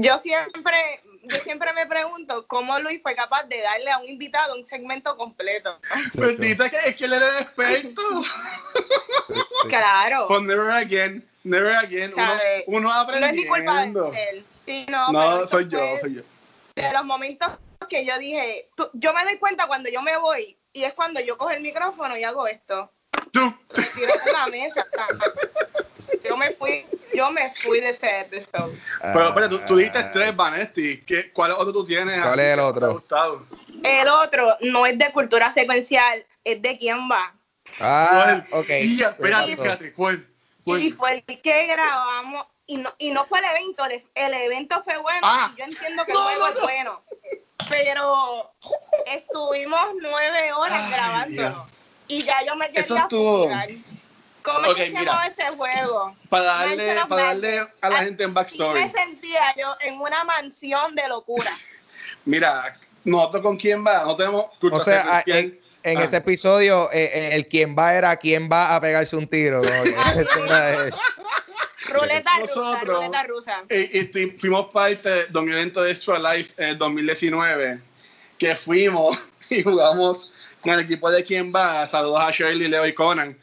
yo siempre, yo siempre me pregunto cómo Luis fue capaz de darle a un invitado un segmento completo. Bendita que es que él era el experto. Claro. Pues never again. Never again. Uno, uno No es mi culpa aprendiendo. de él. Sí, no, yo, soy yo. De los momentos que yo dije, tú- yo me doy cuenta cuando yo me voy y es cuando yo cojo el micrófono y hago esto. Tú. Me tiro en la mesa. Yo me fui, yo me fui de ese episodio. Pero, pero tú, tú dijiste Ah, tres, Vanesti. ¿Qué, ¿Cuál otro tú tienes? ¿Cuál es el otro? El otro no es de cultura secuencial, es de quién va. Ah, ¿Cuál? ok. Y ya, espérate, espérate. ¿Cuál? ¿Cuál? Y fue el que grabamos, y no, y no fue el evento, el, el evento fue bueno, Ah. y yo entiendo que No, el juego no, es no. bueno, pero estuvimos nueve horas Ay, grabándolo, Dios. Y ya yo me quería Eso estuvo-. ¿Cómo Ok, es que se mira. ese juego? Para darle, para darle a la gente en backstory. me sentía yo en una mansión de locura. Mira, nosotros con quién va, no tenemos O sea, en, en Ah. ese episodio, eh, eh, el quien va era quien va a pegarse un tiro. Ruleta rusa, Nosotros- ruleta rusa. Y, y fuimos parte de un evento de Extra Life en el 2019, que fuimos y jugamos con el equipo de Quién Va. Saludos a Shirley, Leo y Conan,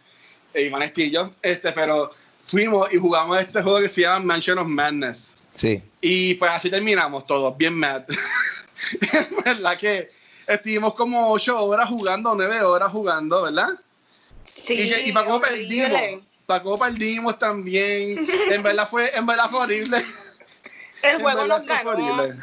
e Iván Estillo. Este, pero fuimos y jugamos este juego que se llama Mansion of Madness. Sí. Y pues así terminamos todos, bien mad. En verdad que estuvimos como ocho horas jugando, nueve horas jugando, ¿verdad? Sí, y, que- y para cómo perdimos. Para cómo perdimos también. En verdad fue, en verdad fue horrible. El juego nos ganó. horrible.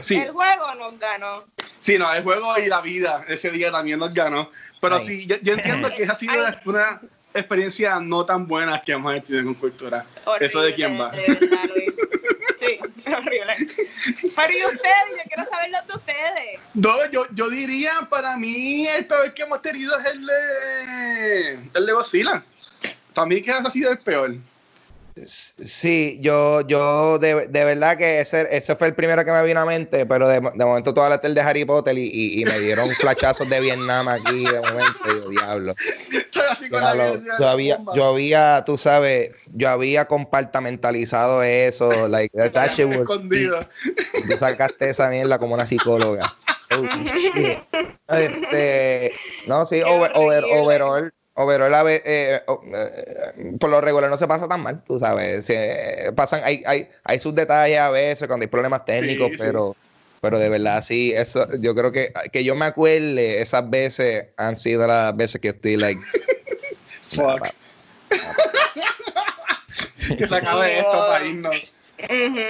Sí, El juego nos ganó. sí, no, el juego y la vida ese día también nos ganó. Pero Nice. sí, yo, yo entiendo que esa ha sido Ay. una experiencia no tan buena que hemos tenido con cultura. Horrible, Eso de quién va. de verdad. Sí, horrible. Pero ¿y ustedes? Yo quiero saber los de ustedes. No, yo, yo diría, para mí, el peor que hemos tenido es el de, el de Godzilla. Para mí que ese ha sido el peor. Sí, yo, yo de, de verdad que ese, ese fue el primero que me vino a mente, pero de, de momento toda la tel de Harry Potter y, y- y me dieron flashazos de Vietnam aquí de momento, yo, diablo. Yo había, yo había, tú sabes, yo había compartamentalizado eso, like, that shit was. Tú sacaste esa mierda como una psicóloga. Oh, shit. Este, no, sí, over, over, overall, overall, a ve- eh, oh, eh, por lo regular no se pasa tan mal, tú sabes. Se, pasan, hay, hay, hay sus detalles a veces cuando hay problemas técnicos, Sí, sí. pero, pero de verdad sí, eso, yo creo que, que yo me acuerde, esas veces han sido las veces que estoy like, Fuck. que se acabe esto para irnos.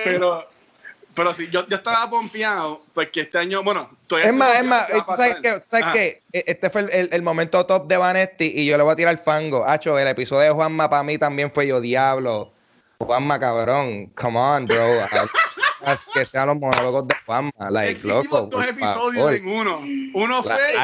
Pero, pero sí, yo, yo estaba pompeado porque este año, bueno, Es más, es más, ¿tú que ¿sabes qué? pasar. ¿Sabes Ajá. qué? E- Este fue el, el- el momento top de Vanetti y yo le voy a tirar fango. Hacho, el episodio de Juanma para mí también fue yo, diablo. Juanma, cabrón. Come on, bro. Que sean los monólogos de Juanma. Es Like, que hicimos loco. dos episodios favor. en uno. Uno fue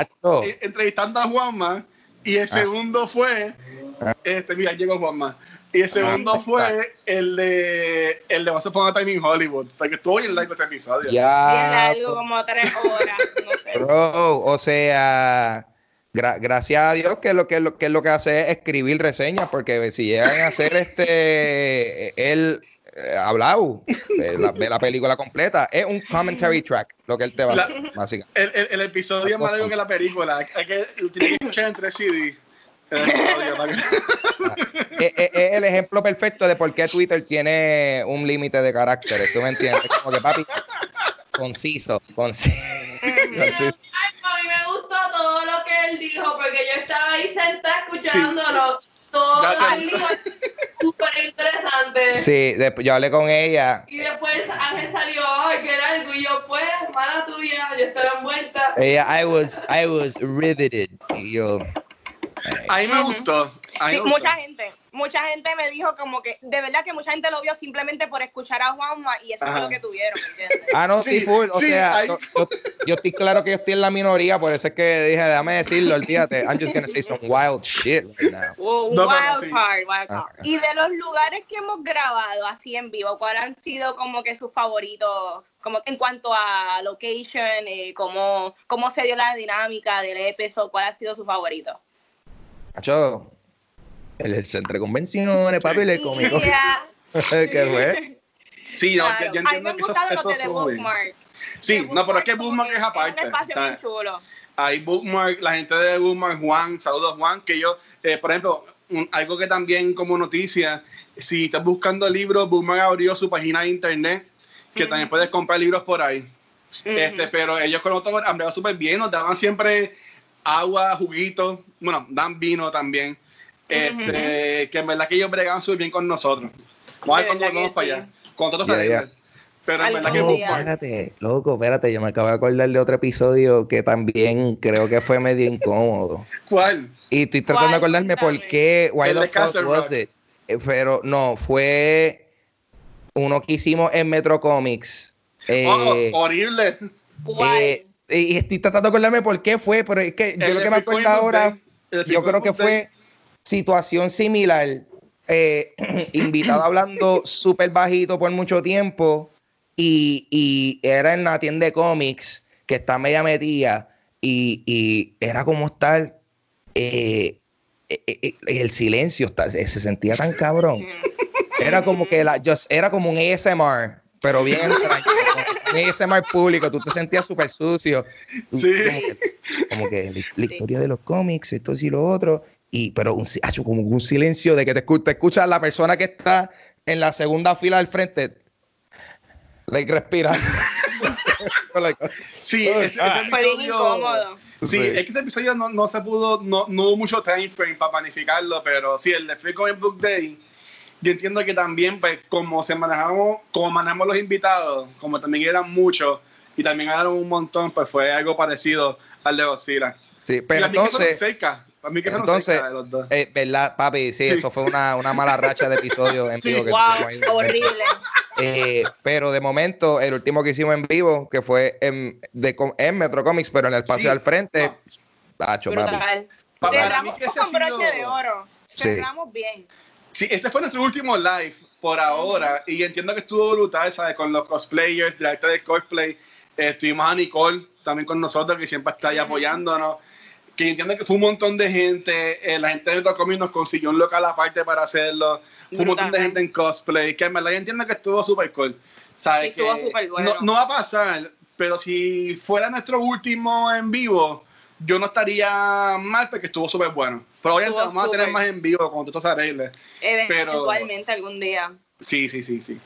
eh, entrevistando a Juanma y el segundo fue Ah. este mira llegó Juanma y el segundo Ah, fue el de el de Once Upon a Time in Hollywood porque estuvo bien largo ese episodio Bien Ya. largo, como tres horas. No sé. Bro, o sea, gra- gracias a Dios que lo que lo que lo que hace es escribir reseñas, porque si llegan a hacer este él eh, hablado de la, de la película completa, es un commentary track lo que él te va a hacer, básicamente. el, el, el episodio es más largo que la película hay que tiene que escuchar en tres CD el episodio, para que- es, es- es el ejemplo perfecto de por qué Twitter tiene un límite de caracteres. ¿Tú me entiendes? Como que, papi, conciso, conciso. conciso. Ay, a mí me gustó todo lo que él dijo, porque yo estaba ahí sentada escuchándolo. Todo él dijo súper interesante. Sí, después yo hablé con ella. Y después Ángel salió, ay, que era algo, y yo, pues, mala tuya, yo estaba envuelta. Ella, I was, I was riveted. Y yo, A mí me gustó. Sí, me gustó. mucha gente, mucha gente me dijo como que, de verdad que mucha gente lo vio simplemente por escuchar a Juanma y eso Ajá. fue lo que tuvieron, ¿me entiendes? Ah, no, sí, Sí, full. O sí, sea, ahí- yo, yo- yo estoy claro que yo estoy en la minoría, por eso es que dije, déjame decirlo, olvídate. I'm just gonna say some wild shit right now. No, pero wild sí. card, wild card. Ah. Y de los lugares que hemos grabado así en vivo, ¿cuáles han sido como que sus favoritos? Como que en cuanto a location, eh, cómo, cómo se dio la dinámica del episodio, ¿cuál ha sido su favorito? Macho, el, centro de convenciones, papi, cómico. Yeah. ¿Qué fue? Sí, no, Claro. yo, yo entiendo que eso, gustaron eso los de The fue muy bien. Bookmark. Sí, no, pero es que Bookmark es aparte. un bien chulo. hay Bookmark, la gente de Bookmark, Juan, saludos Juan, que yo, eh, por ejemplo, un- algo que también como noticia, si estás buscando libros, Bookmark abrió su página de internet, que Ujú. también puedes comprar libros por ahí. Ujú. este, pero ellos con nosotros han bregado súper bien, nos daban siempre agua, juguito, bueno, dan vino también. Este, que en verdad que ellos bregaban súper bien con nosotros. Vamos a ver que para sí. allá. Con nosotros Ya, salimos. ya. Pero en verdad que Oh, día. espérate, loco, espérate, yo me acabo de acordar de otro episodio que también creo que fue medio incómodo. ¿Cuál? Y estoy tratando de acordarme por qué, why the fuck was it? Eh, Pero no, fue uno que hicimos en Metro Comics. Eh, Oh, horrible. ¿Cuál? eh, y estoy tratando de acordarme por qué fue, pero es que yo lo que me acuerdo ahora, yo creo que fue situación similar. eh, invitado hablando súper bajito por mucho tiempo y, y era en la tienda de cómics que está media metida y, y era como estar eh, eh, eh, el silencio se sentía tan cabrón. Era como que la, just- era como un ASMR pero bien extraño como un ASMR público tú te sentías súper sucio Tú- Sí. como que, como que la, la historia de los cómics esto y lo otro y pero un, como un silencio de que te, escu- te escucha la persona que está en la segunda fila del frente like respirando Like, Sí, ese, ese ah. Episodio. Sí, Sí. es que este episodio no, no se pudo, no, no hubo mucho time frame para planificarlo, pero sí, el de Free Comic Book Day, yo entiendo que también, pues, como se manejamos, como manejamos los invitados, como también eran muchos y también ganaron un montón, pues fue algo parecido al de Godzilla. sí, y pero a mí que fueron entonces cerca, a mí que entonces, cerca de los dos. Eh, ¿Verdad, papi? Sí, Sí. eso fue una, una mala racha de episodios en Sí. vivo que Wow, horrible. Eh, pero de momento, el último que hicimos en vivo, que fue en, de, en Metro Comics, pero en el espacio Sí. al frente, No. tacho, papi. Cerramos con broche de oro. Sí. Cerramos bien. Sí, este fue nuestro último live por ahora y entiendo que estuvo brutal, ¿sabes? Con los cosplayers, arte de cosplay. Eh, estuvimos a Nicole también con nosotros, que siempre está ahí apoyándonos. Que entiendo que fue un montón de gente. eh, la gente de Metro Comics nos consiguió un local aparte para hacerlo. Fue un montón de Brutal. gente en cosplay. Que en verdad yo entiendo que estuvo súper cool. ¿Sabes? Sí, estuvo Que súper bueno. no, no va a pasar, pero si fuera nuestro último en vivo, yo no estaría mal porque estuvo súper bueno. Pero obviamente vamos a tener más en vivo cuando se arregle. Eventualmente algún día. Sí, sí, sí, sí.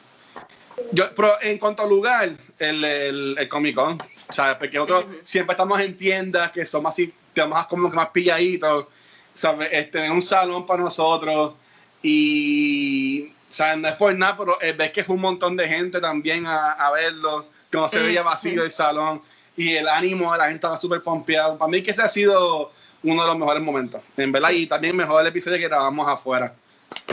Yo, pero en cuanto al lugar, el, el, el Comic Con, ¿sabes? Porque nosotros Ujú. siempre estamos en tiendas que son más así, más como que más pilladitos, ¿sabes? Este, en un salón para nosotros y, ¿sabes? No es por nada, pero ves que fue un montón de gente también a, a verlo, que no se veía vacío el salón y el ánimo de la gente estaba súper pompeado. Para mí que ese ha sido uno de los mejores momentos, en verdad, y también mejor el episodio que grabamos afuera.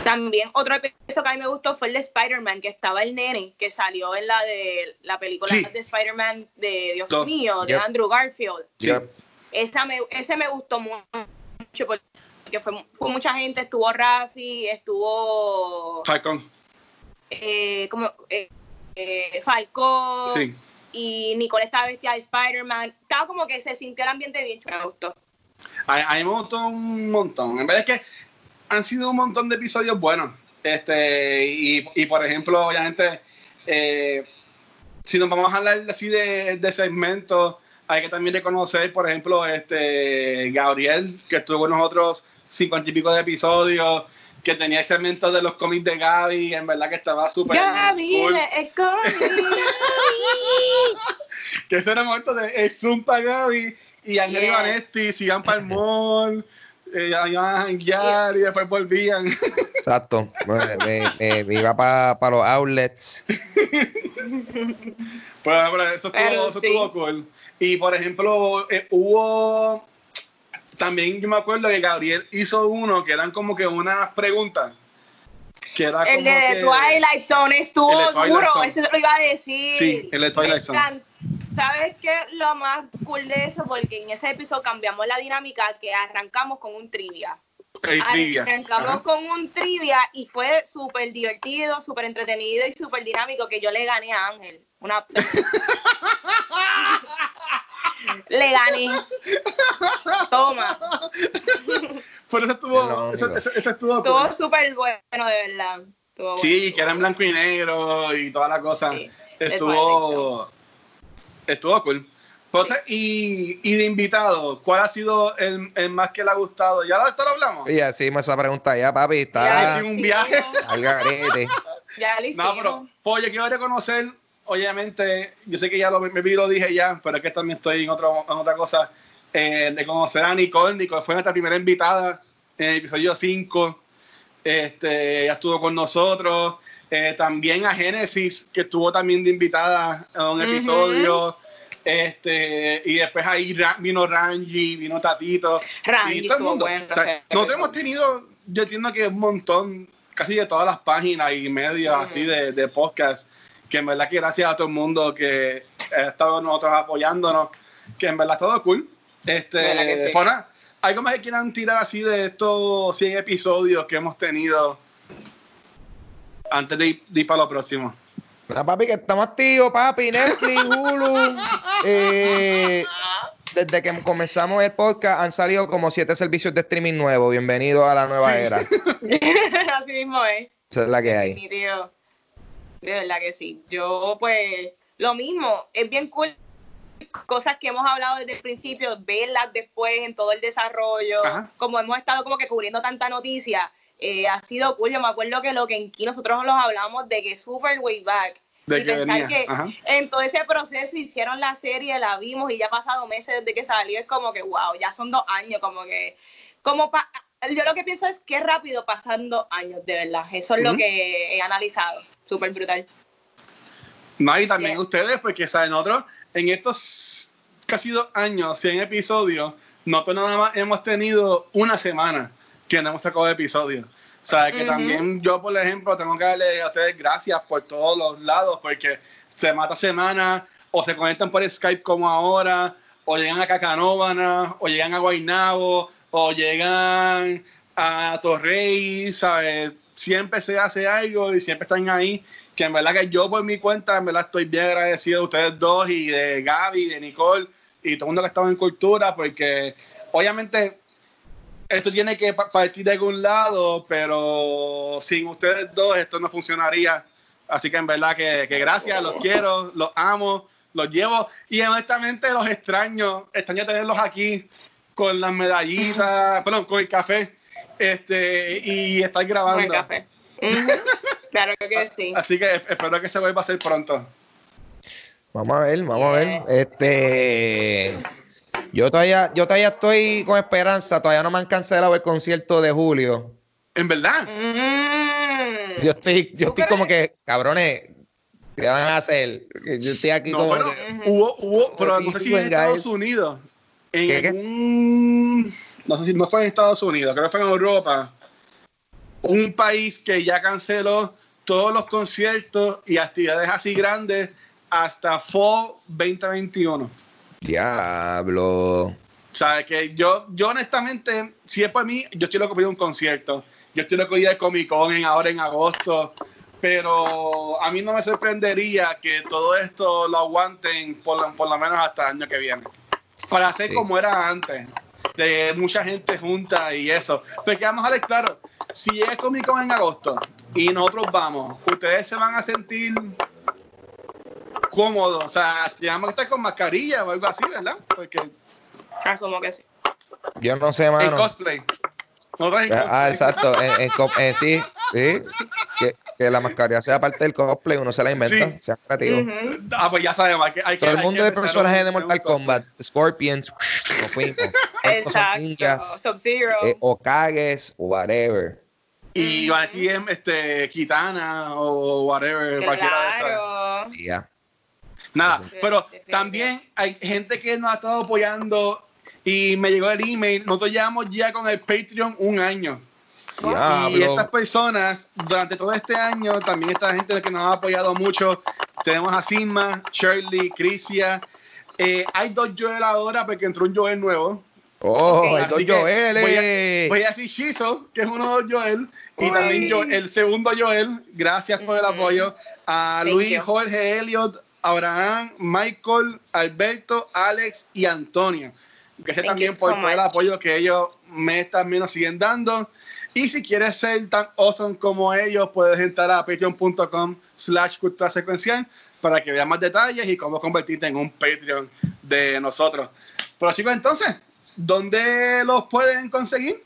También otro episodio que a mí me gustó fue el de Spider-Man, que estaba el nene que salió en la de la película Sí. de Spider-Man de Dios mío, de Yep. Andrew Garfield. Sí. Yep. Esa me, ese me gustó mucho porque fue, fue mucha gente, estuvo Rafi, estuvo Falcon, eh, como eh, eh, Falcón sí. Y Nicole estaba vestida de Spider-Man. Estaba como que se sintió el ambiente bien chulo, me gustó. A, mí me gustó un montón. En verdad es que han sido un montón de episodios buenos. Este, y, y por ejemplo, obviamente, eh, si nos vamos a hablar así de, de segmentos, hay que también reconocer, por ejemplo, este Gabriel, que estuvo con nosotros cincuenta y pico de episodios, que tenía el segmento de los cómics de Gaby, en verdad que estaba súper Gaby, cool. es cómic. Que ese era el momento de el Zoom para Gaby y Ángel y Yes. Vanetti sigan para el mall, eh, iban a janguear y después volvían. Exacto. Me, me- me- me iba para los outlets. Pero, pero eso, estuvo, Pero eso sí. estuvo cool. Y por ejemplo, eh, hubo. También yo me acuerdo que Gabriel hizo uno que eran como que unas preguntas. Que era El como de que, The Twilight Zone estuvo duro, eso lo iba a decir. Sí, el de Twilight Zone. ¿Sabes qué? Lo más cool de eso, porque en ese episodio cambiamos la dinámica, que arrancamos con un trivia. el trivia. Arrancamos Ajá. con un trivia y fue súper divertido, súper entretenido y súper dinámico que yo le gané a Ángel. Una... le gané. Toma. Pero eso estuvo, No, eso, eso- eso estuvo Estuvo súper bueno, de verdad. Estuvo Sí, bueno. que era en blanco y negro y toda la cosa. Sí, estuvo, estuvo cool. Pero, y, y de invitado, ¿cuál ha sido el, el más que le ha gustado? ¿Ya lo, esto lo hablamos? Y así me esa pregunta ya, papi. Ya Está en un viaje. al garete. Ya No, hicimos. pero, pues, yo quiero reconocer, obviamente, yo sé que ya lo, me vi, lo dije ya, pero es que también estoy en, otro, en otra cosa, eh, de conocer a Nicole. Nicole fue nuestra primera invitada en el episodio 5. Este, ella estuvo con nosotros. Eh, también a Génesis, que estuvo también de invitada en un episodio. Este, y después ahí vino Rangi, vino Tatito. Rangi y todo el mundo. bueno, O sea, nosotros hemos tenido, yo entiendo que un montón, casi de todas las páginas y medios así de, de podcast, que en verdad que gracias a todo el mundo que ha estado con nosotros apoyándonos, que en verdad ha estado cool. Este, sí. pues nada, algo más que quieran tirar así de estos 100 episodios que hemos tenido antes de ir, de ir para lo próximo. Mira, papi, que estamos activos, papi. Netflix, Hulu. Eh, desde que comenzamos el podcast han salido como siete servicios de streaming nuevos. Bienvenido a la nueva Sí. era. Así mismo es. Esa es la que hay. Definitivo. De verdad que sí. Yo, pues, lo mismo. Es bien cool. Cosas que hemos hablado desde el principio, verlas después en todo el desarrollo. Ajá. Como hemos estado como que cubriendo tanta noticia, eh, ha sido cool. Yo me acuerdo que lo que en aquí nosotros los hablamos de que super way back. De y que pensar venía. que Ajá. en todo ese proceso hicieron la serie, la vimos y ya ha pasado meses desde que salió. Es como que, wow, ya son dos años, como que, como pa- yo lo que pienso es que rápido pasan dos años, de verdad. Eso es lo que he analizado. Súper brutal. No, y también Yeah. ustedes, porque saben, nosotros en estos casi dos años, 100 episodios, nosotros nada más hemos tenido una semana que no hemos sacado episodios. O sea, que también yo, por ejemplo, tengo que darle a ustedes gracias por todos los lados, porque semana a semana, o se conectan por Skype como ahora, o llegan a Cacanóvana, o llegan a Guaynabo, o llegan a Torrey, ¿sabes? Siempre se hace algo y siempre están ahí. Que en verdad que yo por mi cuenta, en verdad estoy bien agradecido de ustedes dos y de Gaby, de Nicole y todo el mundo que estaba en cultura, porque obviamente esto tiene que pa- partir de algún lado, pero sin ustedes dos esto no funcionaría. Así que en verdad que, que gracias, los quiero, los amo, los llevo y honestamente los extraño, extraño tenerlos aquí con las medallitas, perdón, con el café este y estar grabando. el café. Claro que sí. Así que espero que se vuelva a hacer pronto. Vamos a ver, vamos a ver. Este. Yo todavía, yo todavía estoy con esperanza. Todavía no me han cancelado el concierto de julio. En verdad. Mm. Yo estoy, yo ¿Tú estoy como que, cabrones, ¿qué van a hacer? Yo estoy aquí No, como pero que- hubo, hubo, pero no sé si en Estados es- Unidos, en ¿Qué, qué? No sé si no fue en Estados Unidos, creo que fue en Europa, un país que ya canceló todos los conciertos y actividades así grandes hasta Fall 2021. Diablo. Sea, que yo, yo honestamente, si es por mí, yo estoy loco por ir a un concierto. Yo estoy loco por ir al Comic Con en, ahora en agosto. Pero a mí no me sorprendería que todo esto lo aguanten por, lo- por lo menos hasta el año que viene. Para hacer Sí. como era antes. De mucha gente junta y eso. Porque vamos a ver claro, si es Comic Con en agosto y nosotros vamos, ustedes se van a sentir cómodos. O sea, tenemos que estar con mascarilla o algo así, ¿verdad? Porque Asumo que sí. Yo no sé, en mano. cosplay. Ah, exacto. En, en en sí, sí. Que, que la mascarilla sea parte del cosplay, uno se la inventa, Sí. sea creativo. Ah, pues ya sabemos. Hay que, hay que, Todo el mundo de personajes de Mortal. Kombat, Scorpions, nos fuimos. Exacto. ninjas, Sub-Zero. eh, Okages, whatever. Y. Vanetti es este, Kitana o whatever, cualquiera de esas. claro. Y ya. Nada, Sí, pero también hay gente que nos ha estado apoyando y me llegó el email. Nosotros llevamos ya con el Patreon un año. Y estas personas, durante todo este año, también esta gente que nos ha apoyado mucho, tenemos a Sigma, Shirley, Crisia. Eh, hay dos Joel ahora porque entró un Joel nuevo. Oh, Ok. el Así Don que Joel. voy eh. Voy a decir Shizo, que es uno de Joel, y Uy. también yo, el segundo Joel. Gracias por el Ujú. apoyo. A Thank Luis, you. Jorge, Elliot, Abraham, Michael, Alberto, Alex y Antonio. Gracias Thank también por so todo el apoyo que ellos me también nos siguen dando. Y si quieres ser tan awesome como ellos, puedes entrar a patreon.com slash cultura secuencial para que veas más detalles y cómo convertirte en un Patreon de nosotros. Pero chicos, entonces, ¿dónde los pueden conseguir?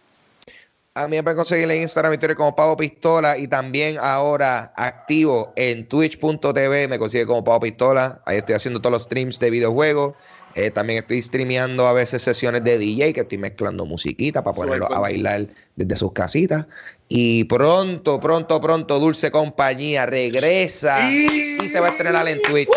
A mí me pueden conseguir en Instagram Twitter como Pavo Pistola y también ahora activo en twitch.tv me consigue como Pavo Pistola. Ahí estoy haciendo todos los streams de videojuegos. Eh, también estoy streameando a veces sesiones de DJ que estoy mezclando musiquita para Súper ponerlo cool. a bailar desde sus casitas. Y pronto, pronto, pronto, Dulce Compañía regresa y, se va a estrenar en Twitch.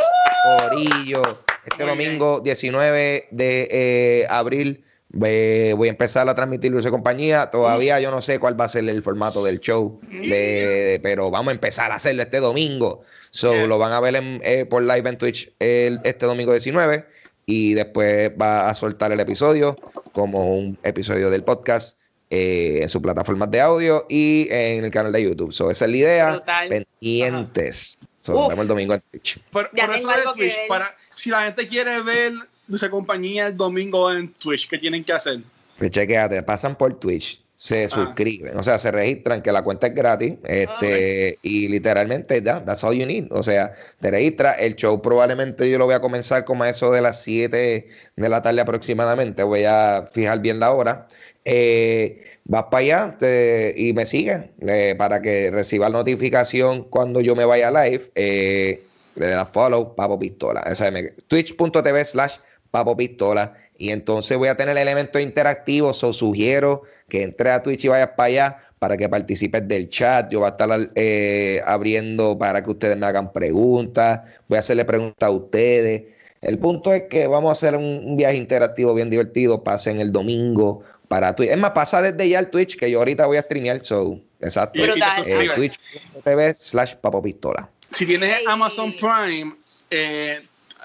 Corillo. Este Muy domingo 19 de eh, abril voy a empezar a transmitir Dulce Compañía. Todavía yo no sé cuál va a ser el formato del show, de- pero vamos a empezar a hacerlo este domingo. So, Yes. Lo van a ver en, eh, por live en Twitch el- este domingo 19 y después va a soltar el episodio como un episodio del podcast eh, en sus plataformas de audio y en el canal de YouTube. So, esa es la idea. Brutal. Pendientes. So, nos vemos el domingo en Twitch. Por, por eso de Twitch, para, si la gente quiere ver Dulce Compañía el domingo en Twitch, ¿qué tienen que hacer? Pues chequéate, pasan por Twitch, se suscriben, o sea, se registran, que la cuenta es gratis, este, y literalmente ya, that's all you need. O sea, te registras, el show probablemente yo lo voy a comenzar como a eso de las 7 de la tarde aproximadamente, voy a fijar bien la hora. Eh, vas para allá te- y me sigues eh, para que reciba la notificación cuando yo me vaya live. Eh, le das follow, Papo Pistola. Esa Twitch.tv slash Papo Pistola. Y entonces voy a tener elementos interactivos. O sugiero que entres a Twitch y vayas para allá para que participes del chat. Yo voy a estar eh, abriendo para que ustedes me hagan preguntas. Voy a hacerle preguntas a ustedes. El punto es que vamos a hacer un, viaje interactivo bien divertido. Pasen el domingo para Twitch. Es más, pasa desde ya el Twitch, que yo ahorita voy a streamear. So, exacto. Eh. Twitch.tv slash Papo Pistola. Si tienes. Amazon Prime, eh,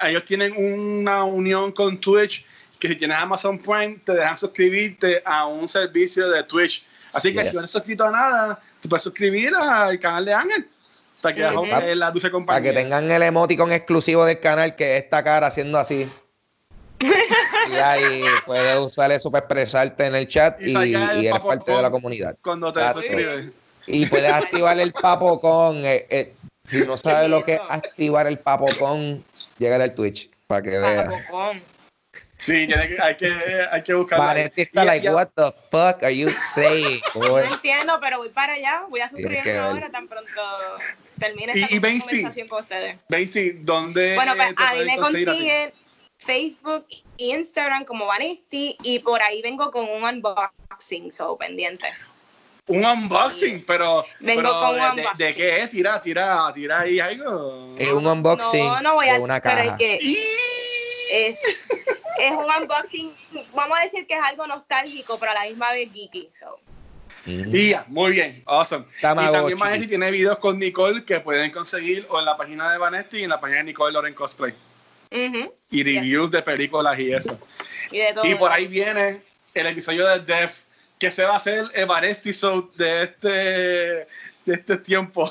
ellos tienen una unión con Twitch que si tienes Amazon Prime te dejan suscribirte a un servicio de Twitch. Así que Yes. si no eres suscrito a nada, te puedes suscribir al canal de Ángel para que la dulce Para compañía. que tengan el emoticon exclusivo del canal, que es esta cara haciendo así. y ahí puedes usar eso para expresarte en el chat Y eres papo parte de la con- comunidad. Cuando te suscribes. Y puedes activar el papocón. eh, eh, si no sabes lo que es activar el papocón, llega al Twitch para que veas. Papocón. Sí, tiene que, hay, que, hay que. Vanetti está like, what the fuck are you saying? boy?" No entiendo, pero voy para allá. Voy a suscribirme ver. ahora tan pronto termine esta y conversación con ustedes. Basty, ¿dónde Bueno, pues a mí me consiguen Facebook e Instagram como Vanesti y por ahí vengo con un unboxing, so pendiente. Un unboxing, pero, Vengo pero con de, un de- unboxing. ¿de qué es? Tira, tira, tira ahí algo. Es un unboxing No, no voy a de una pero caja. es que Y- es, es un unboxing, vamos a decir que es algo nostálgico, pero a la misma vez geeky. So. Mm. Y ya, muy bien, awesome. Y Tamagotchi. también Vanesti tiene videos con Nicole que pueden conseguir o en la página de Vanesti y en la página de Nicole Loren Cosplay. Y reviews de películas y eso. Y de todo. Y por ahí viene el episodio de Def, que se va a hacer el Vanesti Show de este, de este tiempo.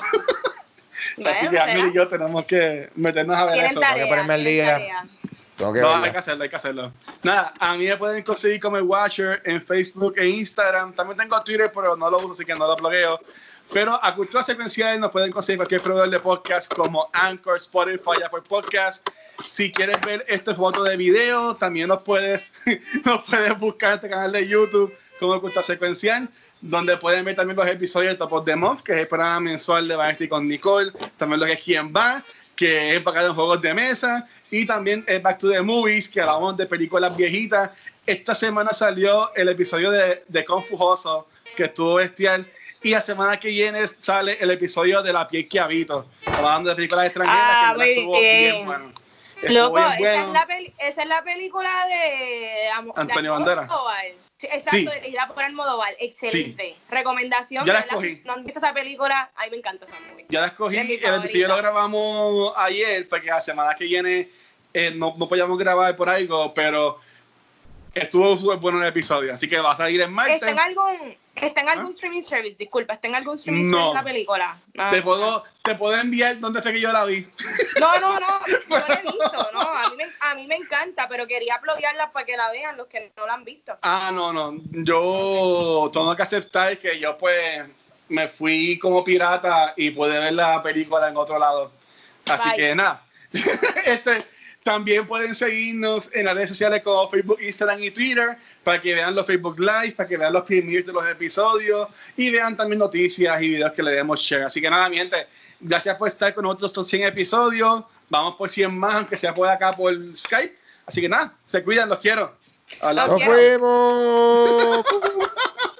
Bueno, Así que Amir y yo tenemos que meternos a ver eso. que tarea, ponerme al tienen día. Tengo que No, verla. hay que hacerlo, hay que hacerlo. Nada, a mí me pueden conseguir como el Watcher en Facebook e Instagram. También tengo Twitter, pero no lo uso, así que no lo bloqueo. Pero a Cultura Secuencial nos pueden conseguir cualquier proveedor de podcast como Anchor, Spotify, Apple Podcast. Si quieres ver este foto de video, también nos puedes, nos puedes buscar en este canal de YouTube como Cultura Secuencial, donde pueden ver también los episodios de Top of the Month, que es el programa mensual de Vanity con Nicole, también lo que es Quien Va, que es enfocado en juegos de mesa, y también es Back to the Movies, que hablamos de películas viejitas. Esta semana salió el episodio de, de Confujoso, que estuvo bestial. Y la semana que viene sale el episodio de La piel que habito, hablando de películas extranjeras, Ah, que estuvo bien, bien. bueno. Loco, bien esa, es la peli- esa es la película de Amo- de Antonio Banderas. Exacto, Sí. dirigida por Almodóvar. Excelente. Recomendación. Ya la escogí. No han visto esa película, a mí me encanta esa movie. Ya la escogí, Es el episodio lo grabamos ayer, porque la semana que viene eh, no, no podíamos grabar por algo, pero estuvo súper bueno el episodio, así que va a salir en martes. ¿Está en algún, está en algún ¿Ah? streaming service? Disculpa, ¿está en algún streaming No. service la película? Te puedo, te puedo enviar dónde fue que yo la vi. No, no, no, no la he visto, no, a mí, me, a mí me encanta, pero quería bloguearla para que la vean los que no la han visto. Ah, no, no. Yo tengo que aceptar que yo pues me fui como pirata y pude ver la película en otro lado. Así que nada. este, también pueden seguirnos en las redes sociales como Facebook, Instagram y Twitter para que vean los Facebook Live, para que vean los premiers de los episodios y vean también noticias y videos que le demos share. Así que nada, mi gente, gracias por estar con nosotros estos 100 episodios. Vamos por 100 más, aunque sea por acá por Skype. Así que nada, se cuidan, los quiero. Hablamos. ¡Nos fuimos!